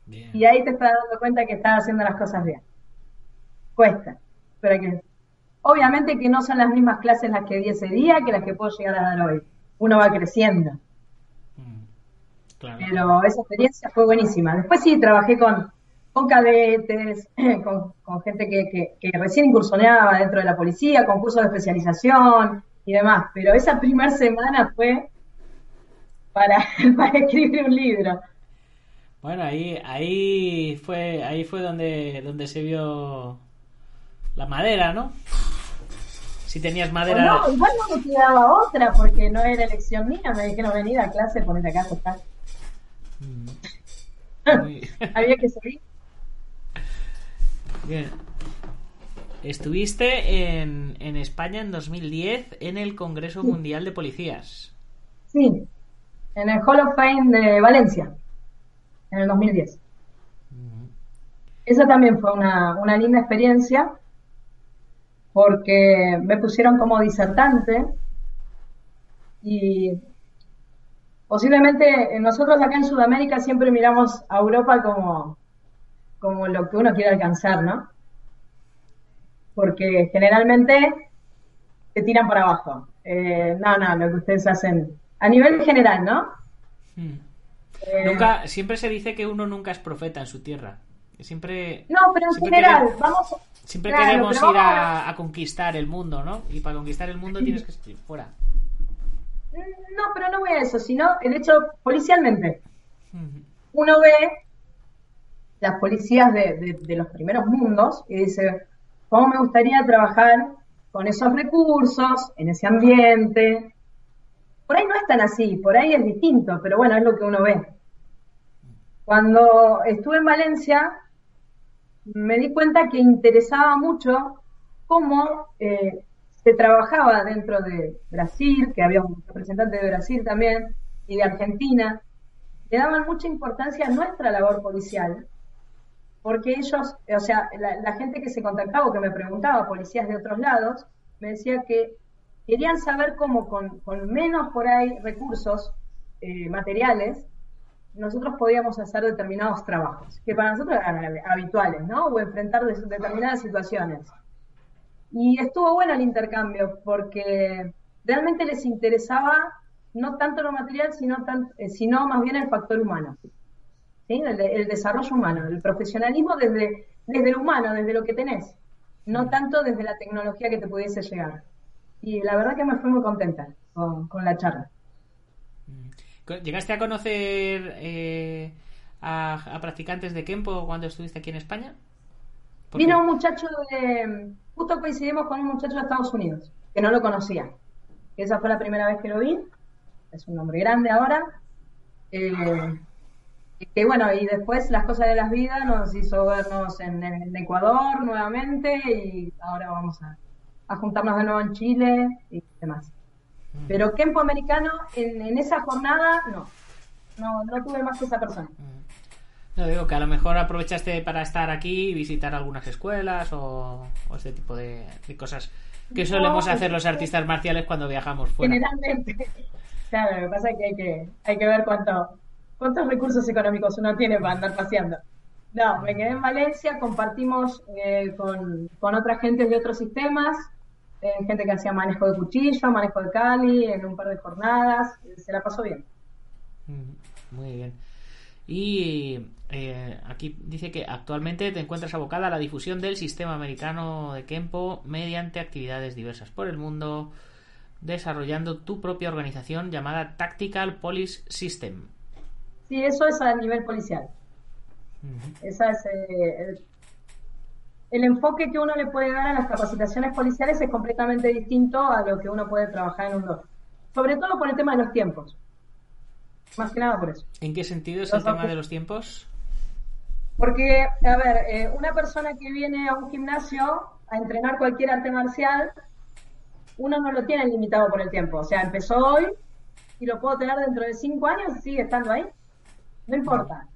Bien. Y ahí te estás dando cuenta que estás haciendo las cosas bien. Cuesta, pero hay que... Obviamente que no son las mismas clases las que di ese día que las que puedo llegar a dar hoy. Uno va creciendo, Mm, Claro. pero esa experiencia fue buenísima. Después sí, trabajé con, con cadetes, con, con gente que, que- que recién incursionaba dentro de la policía, con cursos de especialización y demás. Pero esa primera semana fue para, para escribir un libro. Bueno, ahí, ahí fue, ahí fue donde, donde se vio la madera, ¿no? Si tenías madera. no, igual no me quedaba otra porque no era elección mía. Me dijeron venir a clase, ponete acá, está. Muy- Había que seguir. Bien. Estuviste en, en España en 2010 en el Congreso Mundial de Policías. Sí, en el Hall of Fame de Valencia, en el 2010. Esa también fue una, una linda experiencia porque me pusieron como disertante y posiblemente nosotros acá en Sudamérica siempre miramos a Europa como, como lo que uno quiere alcanzar, ¿no? Porque generalmente te tiran para abajo. Eh, no, no, lo que ustedes hacen a nivel general, ¿no? Mm. Eh, Nunca, siempre se dice que uno nunca es profeta en su tierra. Siempre, No, pero en general, queremos- vamos. siempre claro, queremos ir a, a conquistar el mundo, ¿no? Y para conquistar el mundo tienes que estar fuera. No, pero no voy a eso, sino el hecho policialmente. Uno ve las policías de, de- de los primeros mundos y dice, ¿cómo me gustaría trabajar con esos recursos, en ese ambiente? Por ahí no es tan así, por ahí es distinto, pero bueno, es lo que uno ve. Cuando estuve en Valencia, me di cuenta que interesaba mucho cómo eh, se trabajaba dentro de Brasil, que había un representante de Brasil también, y de Argentina, le daban mucha importancia a nuestra labor policial, porque ellos, o sea, la, la gente que se contactaba o que me preguntaba, policías de otros lados, me decía que querían saber cómo con, con menos por ahí recursos eh, materiales, nosotros podíamos hacer determinados trabajos, que para nosotros eran habituales, ¿no? O enfrentar determinadas situaciones. Y estuvo bueno el intercambio porque realmente les interesaba no tanto lo material, sino, tan- eh, sino más bien el factor humano. ¿sí? El, de- el desarrollo humano, el profesionalismo desde, desde lo humano, desde lo que tenés, no tanto desde la tecnología que te pudiese llegar. Y la verdad que me fui muy contenta con, con la charla. ¿Llegaste a conocer eh, a, a practicantes de Kempo cuando estuviste aquí en España? Vino un muchacho de. Justo coincidimos con un muchacho de Estados Unidos, que no lo conocía. Esa fue la primera vez que lo vi. Es un hombre grande ahora. Eh, que bueno, y después las cosas de las vidas nos hizo vernos en, en Ecuador nuevamente y ahora vamos a, a juntarnos de nuevo en Chile y demás. Pero Kempo americano, en, en esa jornada, no. No, no tuve más que esa persona. No digo que a lo mejor aprovechaste para estar aquí y visitar algunas escuelas o, o este tipo de, de cosas que No, solemos hacer es los artistas marciales cuando viajamos fuera. Generalmente. Claro, lo que pasa es que hay que, hay que ver cuánto, cuántos recursos económicos uno tiene para andar paseando. No, me quedé en Valencia, compartimos eh, con, con otras gentes de otros sistemas, eh, gente que hacía manejo de cuchillo, manejo de cali, en un par de jornadas, se la pasó bien. Mm, Muy bien. Y eh, aquí dice que actualmente te encuentras abocada a la difusión del sistema americano de Kempo mediante actividades diversas por el mundo, desarrollando tu propia organización llamada Tactical Police System. Sí, eso es a nivel policial. Esa es, eh, el, enfoque que uno le puede dar a las capacitaciones policiales es completamente distinto a lo que uno puede trabajar en un DOT. Sobre todo por el tema de los tiempos. Más que nada por eso. ¿En qué sentido es Los el tema de los tiempos? Porque, a ver, eh, una persona que viene a un gimnasio a entrenar cualquier arte marcial, uno no lo tiene limitado por el tiempo. O sea, empezó hoy y lo puedo tener dentro de cinco años y sigue estando ahí. No importa.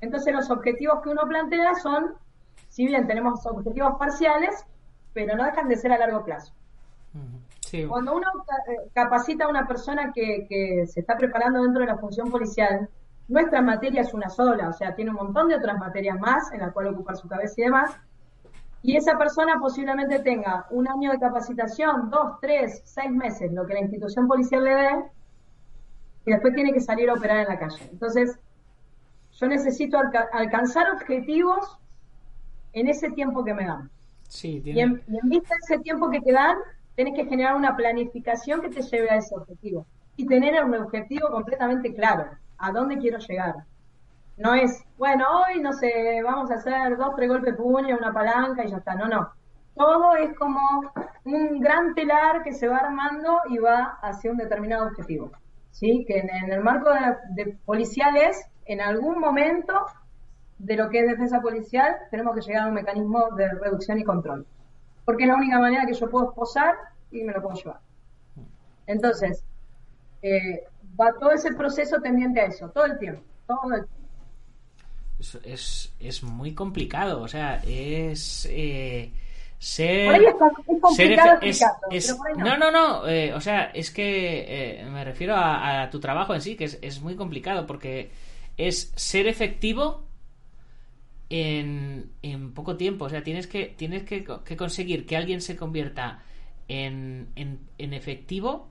Entonces los objetivos que uno plantea son, si bien tenemos objetivos parciales, pero no dejan de ser a largo plazo. Sí, Cuando uno eh, capacita a una persona que, que se está preparando dentro de la función policial, nuestra materia es una sola, o sea, tiene un montón de otras materias más en las cuales ocupar su cabeza y demás. Y esa persona posiblemente tenga un año de capacitación, dos, tres, seis meses, lo que la institución policial le dé, y después tiene que salir a operar en la calle. Entonces, yo necesito alcanzar objetivos en ese tiempo que me dan. Sí, y, en, y en vista de ese tiempo que te dan, tenés que generar una planificación que te lleve a ese objetivo. Y tener un objetivo completamente claro a dónde quiero llegar. No es, bueno, hoy no sé, vamos a hacer dos, tres golpes de puño, una palanca y ya está. No, no. Todo es como un gran telar que se va armando y va hacia un determinado objetivo. ¿Sí? Que en, el marco de, policiales, en algún momento de lo que es defensa policial, tenemos que llegar a un mecanismo de reducción y control. Porque es la única manera que yo puedo posar y me lo puedo llevar. Entonces, eh, va todo ese proceso tendiente a eso, todo el tiempo, todo el tiempo. Es, es, muy complicado, o sea, es... Eh, ser, por ahí es, complicado no. no, no, eh, o sea, es que eh, me refiero a, tu trabajo en sí, que es, es muy complicado porque es ser efectivo en, en, poco tiempo. O sea, tienes que, tienes que, que conseguir que alguien se convierta en, en, en, efectivo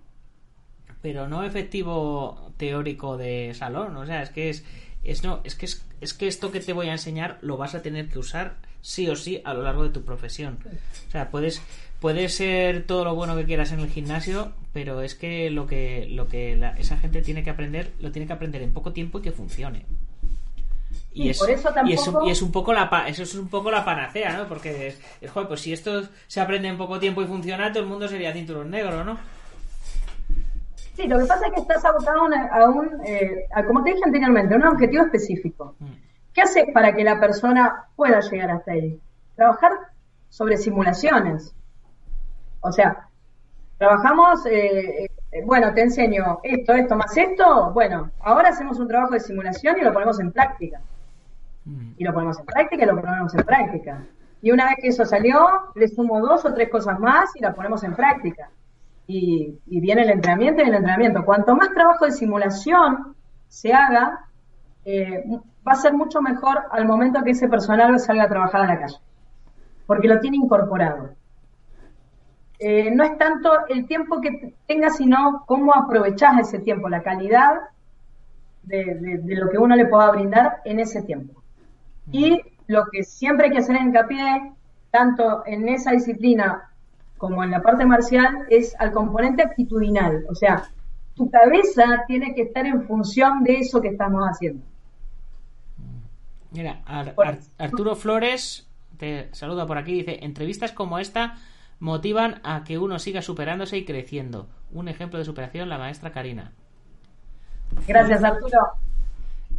pero no efectivo teórico de salón. O sea, es que es, es no, es que es, que esto que te voy a enseñar lo vas a tener que usar sí o sí a lo largo de tu profesión. O sea, puedes puede ser todo lo bueno que quieras en el gimnasio, pero es que lo que lo que esa gente tiene que aprender lo tiene que aprender en poco tiempo y que funcione. Y, es, y, es, un, y es un poco la eso es un poco la panacea, ¿no? Porque es, joder, pues si esto se aprende en poco tiempo y funciona, todo el mundo sería cinturón negro, ¿no? Sí, lo que pasa es que estás abocado a un, eh, como te dije anteriormente, a un objetivo específico. Mm. ¿Qué haces para que la persona pueda llegar hasta ahí? Trabajar sobre simulaciones. O sea, trabajamos, eh, eh, bueno, te enseño esto, esto, más esto. Bueno, ahora hacemos un trabajo de simulación y lo ponemos en práctica. Y lo ponemos en práctica y lo ponemos en práctica. Y una vez que eso salió, le sumo dos o tres cosas más y la ponemos en práctica y, viene el entrenamiento y el entrenamiento. Cuanto más trabajo de simulación se haga, eh, va a ser mucho mejor al momento que ese personal salga a trabajar a la calle, porque lo tiene incorporado. Eh, no es tanto el tiempo que tengas, sino cómo aprovechás ese tiempo, la calidad de, lo que uno le pueda brindar en ese tiempo. Y lo que siempre hay que hacer hincapié, tanto en esa disciplina como en la parte marcial, es al componente actitudinal. O sea, tu cabeza tiene que estar en función de eso que estamos haciendo. Mira, Arturo Flores te saluda por aquí, dice, entrevistas como esta motivan a que uno siga superándose y creciendo. Un ejemplo de superación, la maestra Karina. Gracias, Arturo.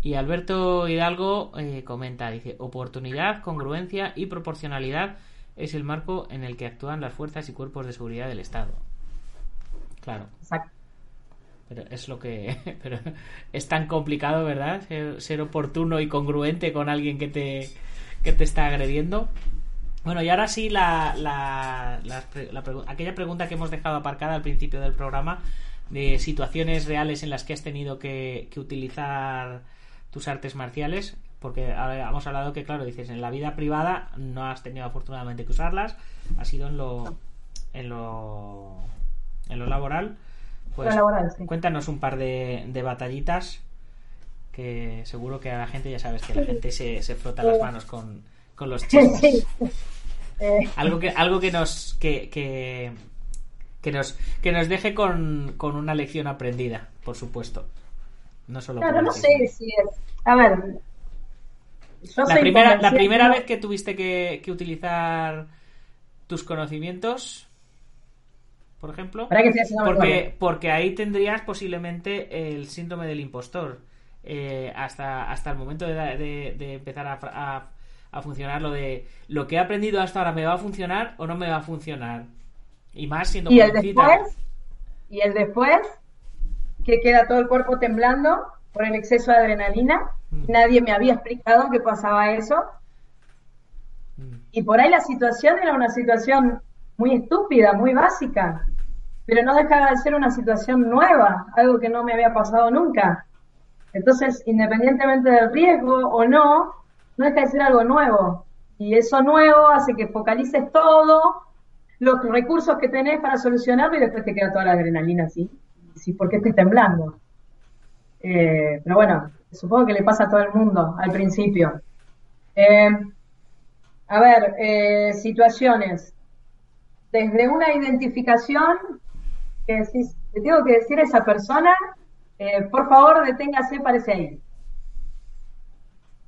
Y Alberto Hidalgo eh, comenta, dice, oportunidad, congruencia y proporcionalidad es el marco en el que actúan las fuerzas y cuerpos de seguridad del Estado. Claro. Exacto. Pero es lo que. Pero es tan complicado, ¿verdad? Ser, oportuno y congruente con alguien que te, que te está agrediendo. Bueno, y ahora sí, la, la, aquella pregunta que hemos dejado aparcada al principio del programa de situaciones reales en las que has tenido que, que utilizar tus artes marciales porque hemos hablado que, claro, dices, en la vida privada no has tenido afortunadamente que usarlas, ha sido en lo, en lo, en lo laboral. Pues cuéntanos un par de, de batallitas que seguro que a la gente ya sabes que la gente se, se frota las manos con, con los chismes. Eh. Algo que, algo que nos que, que, que nos que nos deje con, con una lección aprendida, por supuesto. No solo claro, no sé si es. A ver, la primera, la primera vez que tuviste que, utilizar tus conocimientos, por ejemplo, porque, porque ahí tendrías posiblemente el síndrome del impostor. Eh, hasta, hasta el momento de, empezar a, a, funcionar lo de lo que he aprendido hasta ahora me va a funcionar o no me va a funcionar. Y más siendo ¿Y el después? ¿Y el después? Que queda todo el cuerpo temblando por el exceso de adrenalina Mm. Nadie me había explicado que pasaba eso. Mm. Y por ahí la situación era una situación muy estúpida, muy básica, pero no dejaba de ser una situación nueva, algo que no me había pasado nunca. Entonces, independientemente del riesgo o no, no deja de ser algo nuevo. Y eso nuevo hace que focalices todo, los recursos que tenés para solucionarlo y después te queda toda la adrenalina así. Sí, ¿por qué estoy temblando? Eh, pero bueno, supongo que le pasa a todo el mundo al principio. Eh, a ver, eh, situaciones. Desde una identificación, que decís, le tengo que decir a esa persona, por favor, deténgase, parece ahí.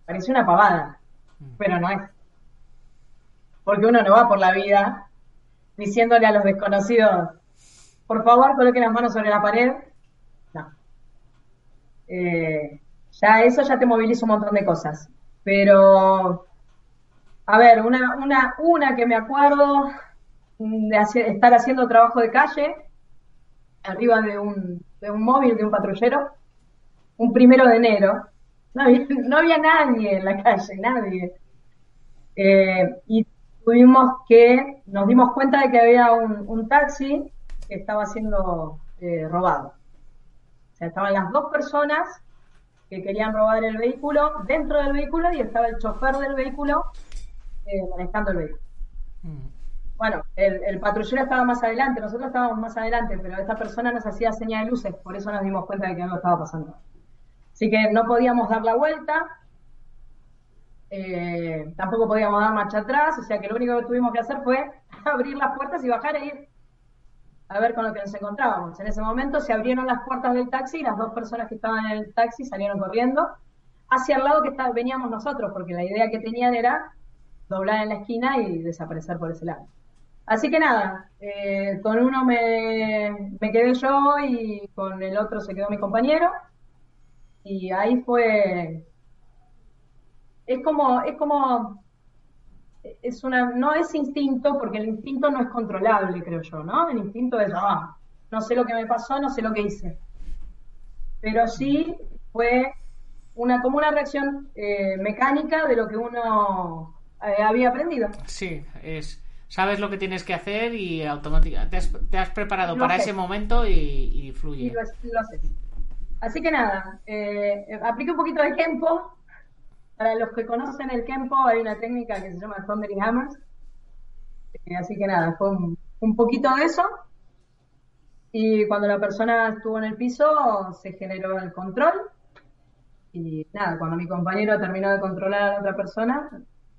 Parece una pavada, pero no es. Porque uno no va por la vida diciéndole a los desconocidos, por favor, coloquen las manos sobre la pared. No. Eh, ya eso ya te moviliza un montón de cosas. Pero, a ver, una, una, una que me acuerdo de estar haciendo trabajo de calle, arriba de un, de un móvil de un patrullero, un primero de enero. No había, nadie en la calle, nadie. Eh, y tuvimos que, nos dimos cuenta de que había un taxi que estaba siendo eh, robado. O sea, estaban las dos personas que querían robar el vehículo dentro del vehículo y estaba el chofer del vehículo eh, manejando el vehículo. Mm. Bueno, el, el patrullero estaba más adelante, nosotros estábamos más adelante, pero esta persona nos hacía señal de luces, por eso nos dimos cuenta de que algo estaba pasando. Así que no podíamos dar la vuelta, eh, tampoco podíamos dar marcha atrás, o sea que lo único que tuvimos que hacer fue abrir las puertas y bajar e ir a ver con lo que nos encontrábamos. En ese momento se abrieron las puertas del taxi y las dos personas que estaban en el taxi salieron corriendo hacia el lado que veníamos nosotros, porque la idea que tenían era doblar en la esquina y desaparecer por ese lado. Así que nada, eh, con uno me, me quedé yo y con el otro se quedó mi compañero. Y ahí fue. Es como, es como. Es una, no es instinto, porque el instinto no es controlable, creo yo, ¿no? El instinto es, ah, no sé lo que me pasó, no sé lo que hice. Pero sí fue una, como una reacción eh, mecánica de lo que uno eh, había aprendido. Sí, es. Sabes lo que tienes que hacer y automáticamente te has, te has preparado Lo para sé. ese momento y, y fluye. Y lo, lo. Así que nada, eh, apliqué un poquito de Kempo. Para los que conocen el Kempo, hay una técnica que se llama Thundering Hammers. Eh, así que nada, fue un, un poquito de eso. Y cuando la persona estuvo en el piso, se generó el control. Y nada, cuando mi compañero terminó de controlar a la otra persona,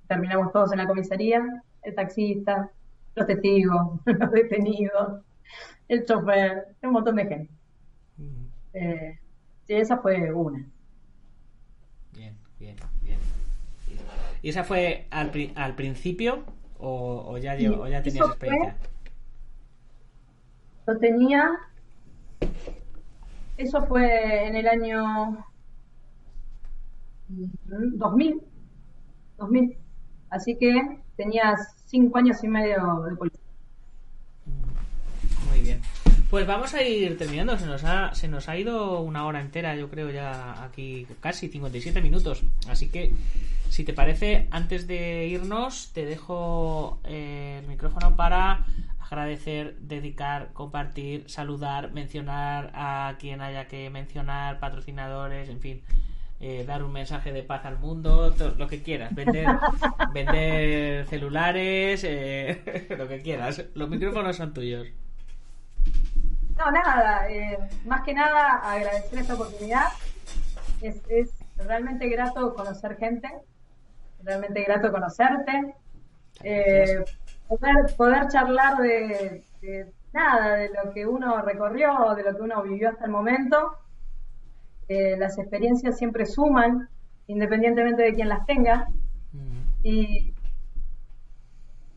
terminamos todos en la comisaría, el taxista, los testigos, los detenidos, el chofer, un montón de gente. Eh, sí, esa fue una. Bien, bien. ¿Y esa fue al, pri- al principio o, o ya, llevo- o ya tenías fue- experiencia? Yo tenía, eso fue en el año mm, 2000, 2000. Así que tenía cinco años y medio de policía. Muy bien. Pues vamos a ir terminando. Se nos, ha, se nos ha ido una hora entera, yo creo, ya aquí casi 57 minutos. Así que, si te parece, antes de irnos, te dejo eh, el micrófono para agradecer, dedicar, compartir, saludar, mencionar a quien haya que mencionar, patrocinadores, en fin. eh, dar un mensaje de paz al mundo, lo que quieras, vender, vender celulares, eh, lo que quieras. Los micrófonos son tuyos. No, nada, eh, más que nada agradecer esta oportunidad. Es, es realmente grato conocer gente, realmente grato conocerte. Eh, poder, poder charlar de, de nada, de lo que uno recorrió, de lo que uno vivió hasta el momento. Eh, las experiencias siempre suman, independientemente de quién las tenga. Y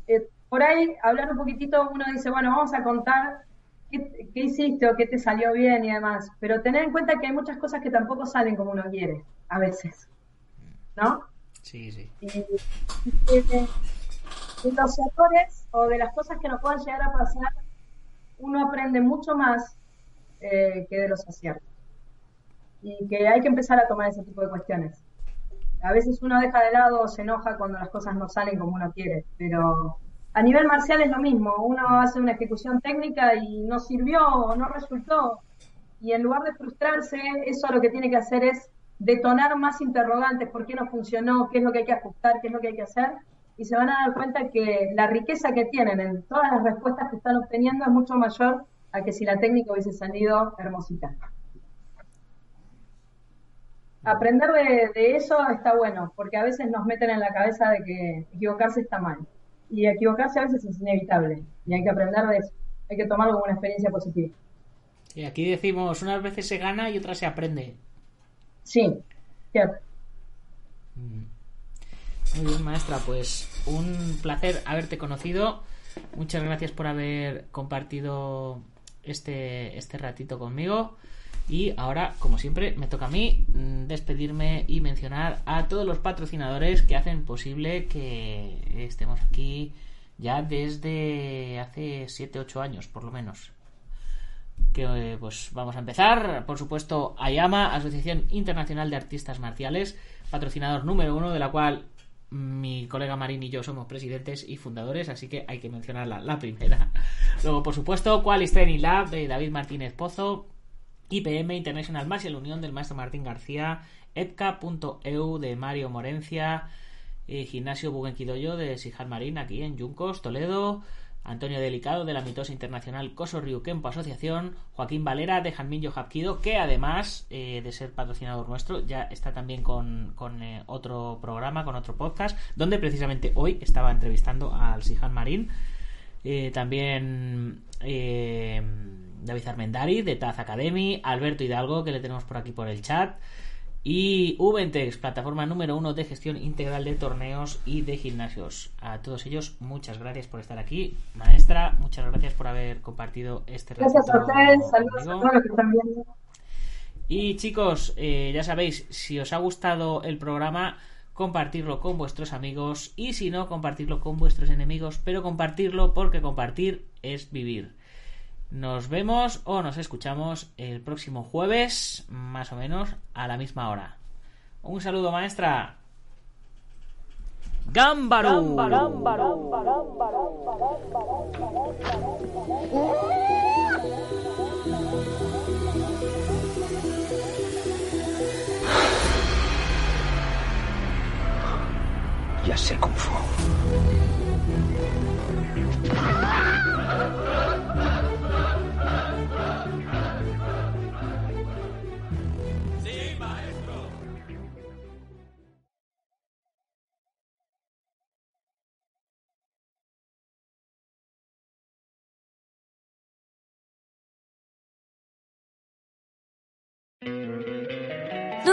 eh, por ahí, hablar un poquitito, uno dice, bueno, vamos a contar qué, qué hiciste o qué te salió bien y demás. Pero tener en cuenta que hay muchas cosas que tampoco salen como uno quiere, a veces. ¿No? Y, y de, de los errores o de las cosas que nos puedan llegar a pasar, uno aprende mucho más eh, que de los aciertos. Y que hay que empezar a tomar ese tipo de cuestiones. A veces uno deja de lado o se enoja cuando las cosas no salen como uno quiere, pero a nivel marcial es lo mismo. Uno hace una ejecución técnica y no sirvió o no resultó. Y en lugar de frustrarse, eso lo que tiene que hacer es detonar más interrogantes, por qué no funcionó, qué es lo que hay que ajustar, qué es lo que hay que hacer, y se van a dar cuenta que la riqueza que tienen en todas las respuestas que están obteniendo es mucho mayor a que si la técnica hubiese salido hermosita. Aprender de, eso está bueno, porque a veces nos meten en la cabeza de que equivocarse está mal. Y equivocarse a veces es inevitable, y hay que aprender de eso, hay que tomarlo como una experiencia positiva. Y aquí decimos, unas veces se gana y otras se aprende. Sí. Mm. Muy bien, maestra, pues un placer haberte conocido. Muchas gracias por haber compartido este, este ratito conmigo. Y ahora, como siempre, me toca a mí mm, despedirme y mencionar a todos los patrocinadores que hacen posible que estemos aquí ya desde hace 7-8 años, por lo menos. Que eh, pues vamos a empezar. Por supuesto, Ayama, Asociación Internacional de Artistas Marciales, patrocinador número uno, de la cual mi colega Marín y yo somos presidentes y fundadores, así que hay que mencionar la, primera. Luego, por supuesto, Qualis Training Lab de David Martínez Pozo, IPM International Más y la unión del maestro Martín García, EPCA.eu de Mario Morencia, eh, Gimnasio Bugenquidoyo de Sijar Marín aquí en Yuncos, Toledo, Antonio Delicado de la mitosa internacional Coso Ryukenpo Asociación, Joaquín Valera de Janmin Hapkido, que además eh, de ser patrocinador nuestro, ya está también con, eh, otro programa, con otro podcast, donde precisamente hoy estaba entrevistando al Sihan Marín. Eh, también David Armendari de Taz Academy, Alberto Hidalgo, que le tenemos por aquí por el chat. Y Ventex, plataforma número uno de gestión integral de torneos y de gimnasios. A todos ellos, muchas gracias por estar aquí. Maestra, muchas gracias por haber compartido este Gracias a ustedes, saludos a todos los que están viendo. Y chicos, eh, ya sabéis, si os ha gustado el programa, compartirlo con vuestros amigos y si no, compartirlo con vuestros enemigos, pero compartirlo porque compartir es vivir. Nos vemos o nos escuchamos el próximo jueves, más o menos, a la misma hora. Un saludo, maestra. ¡Gámbaro! Ya sé Kung Fu.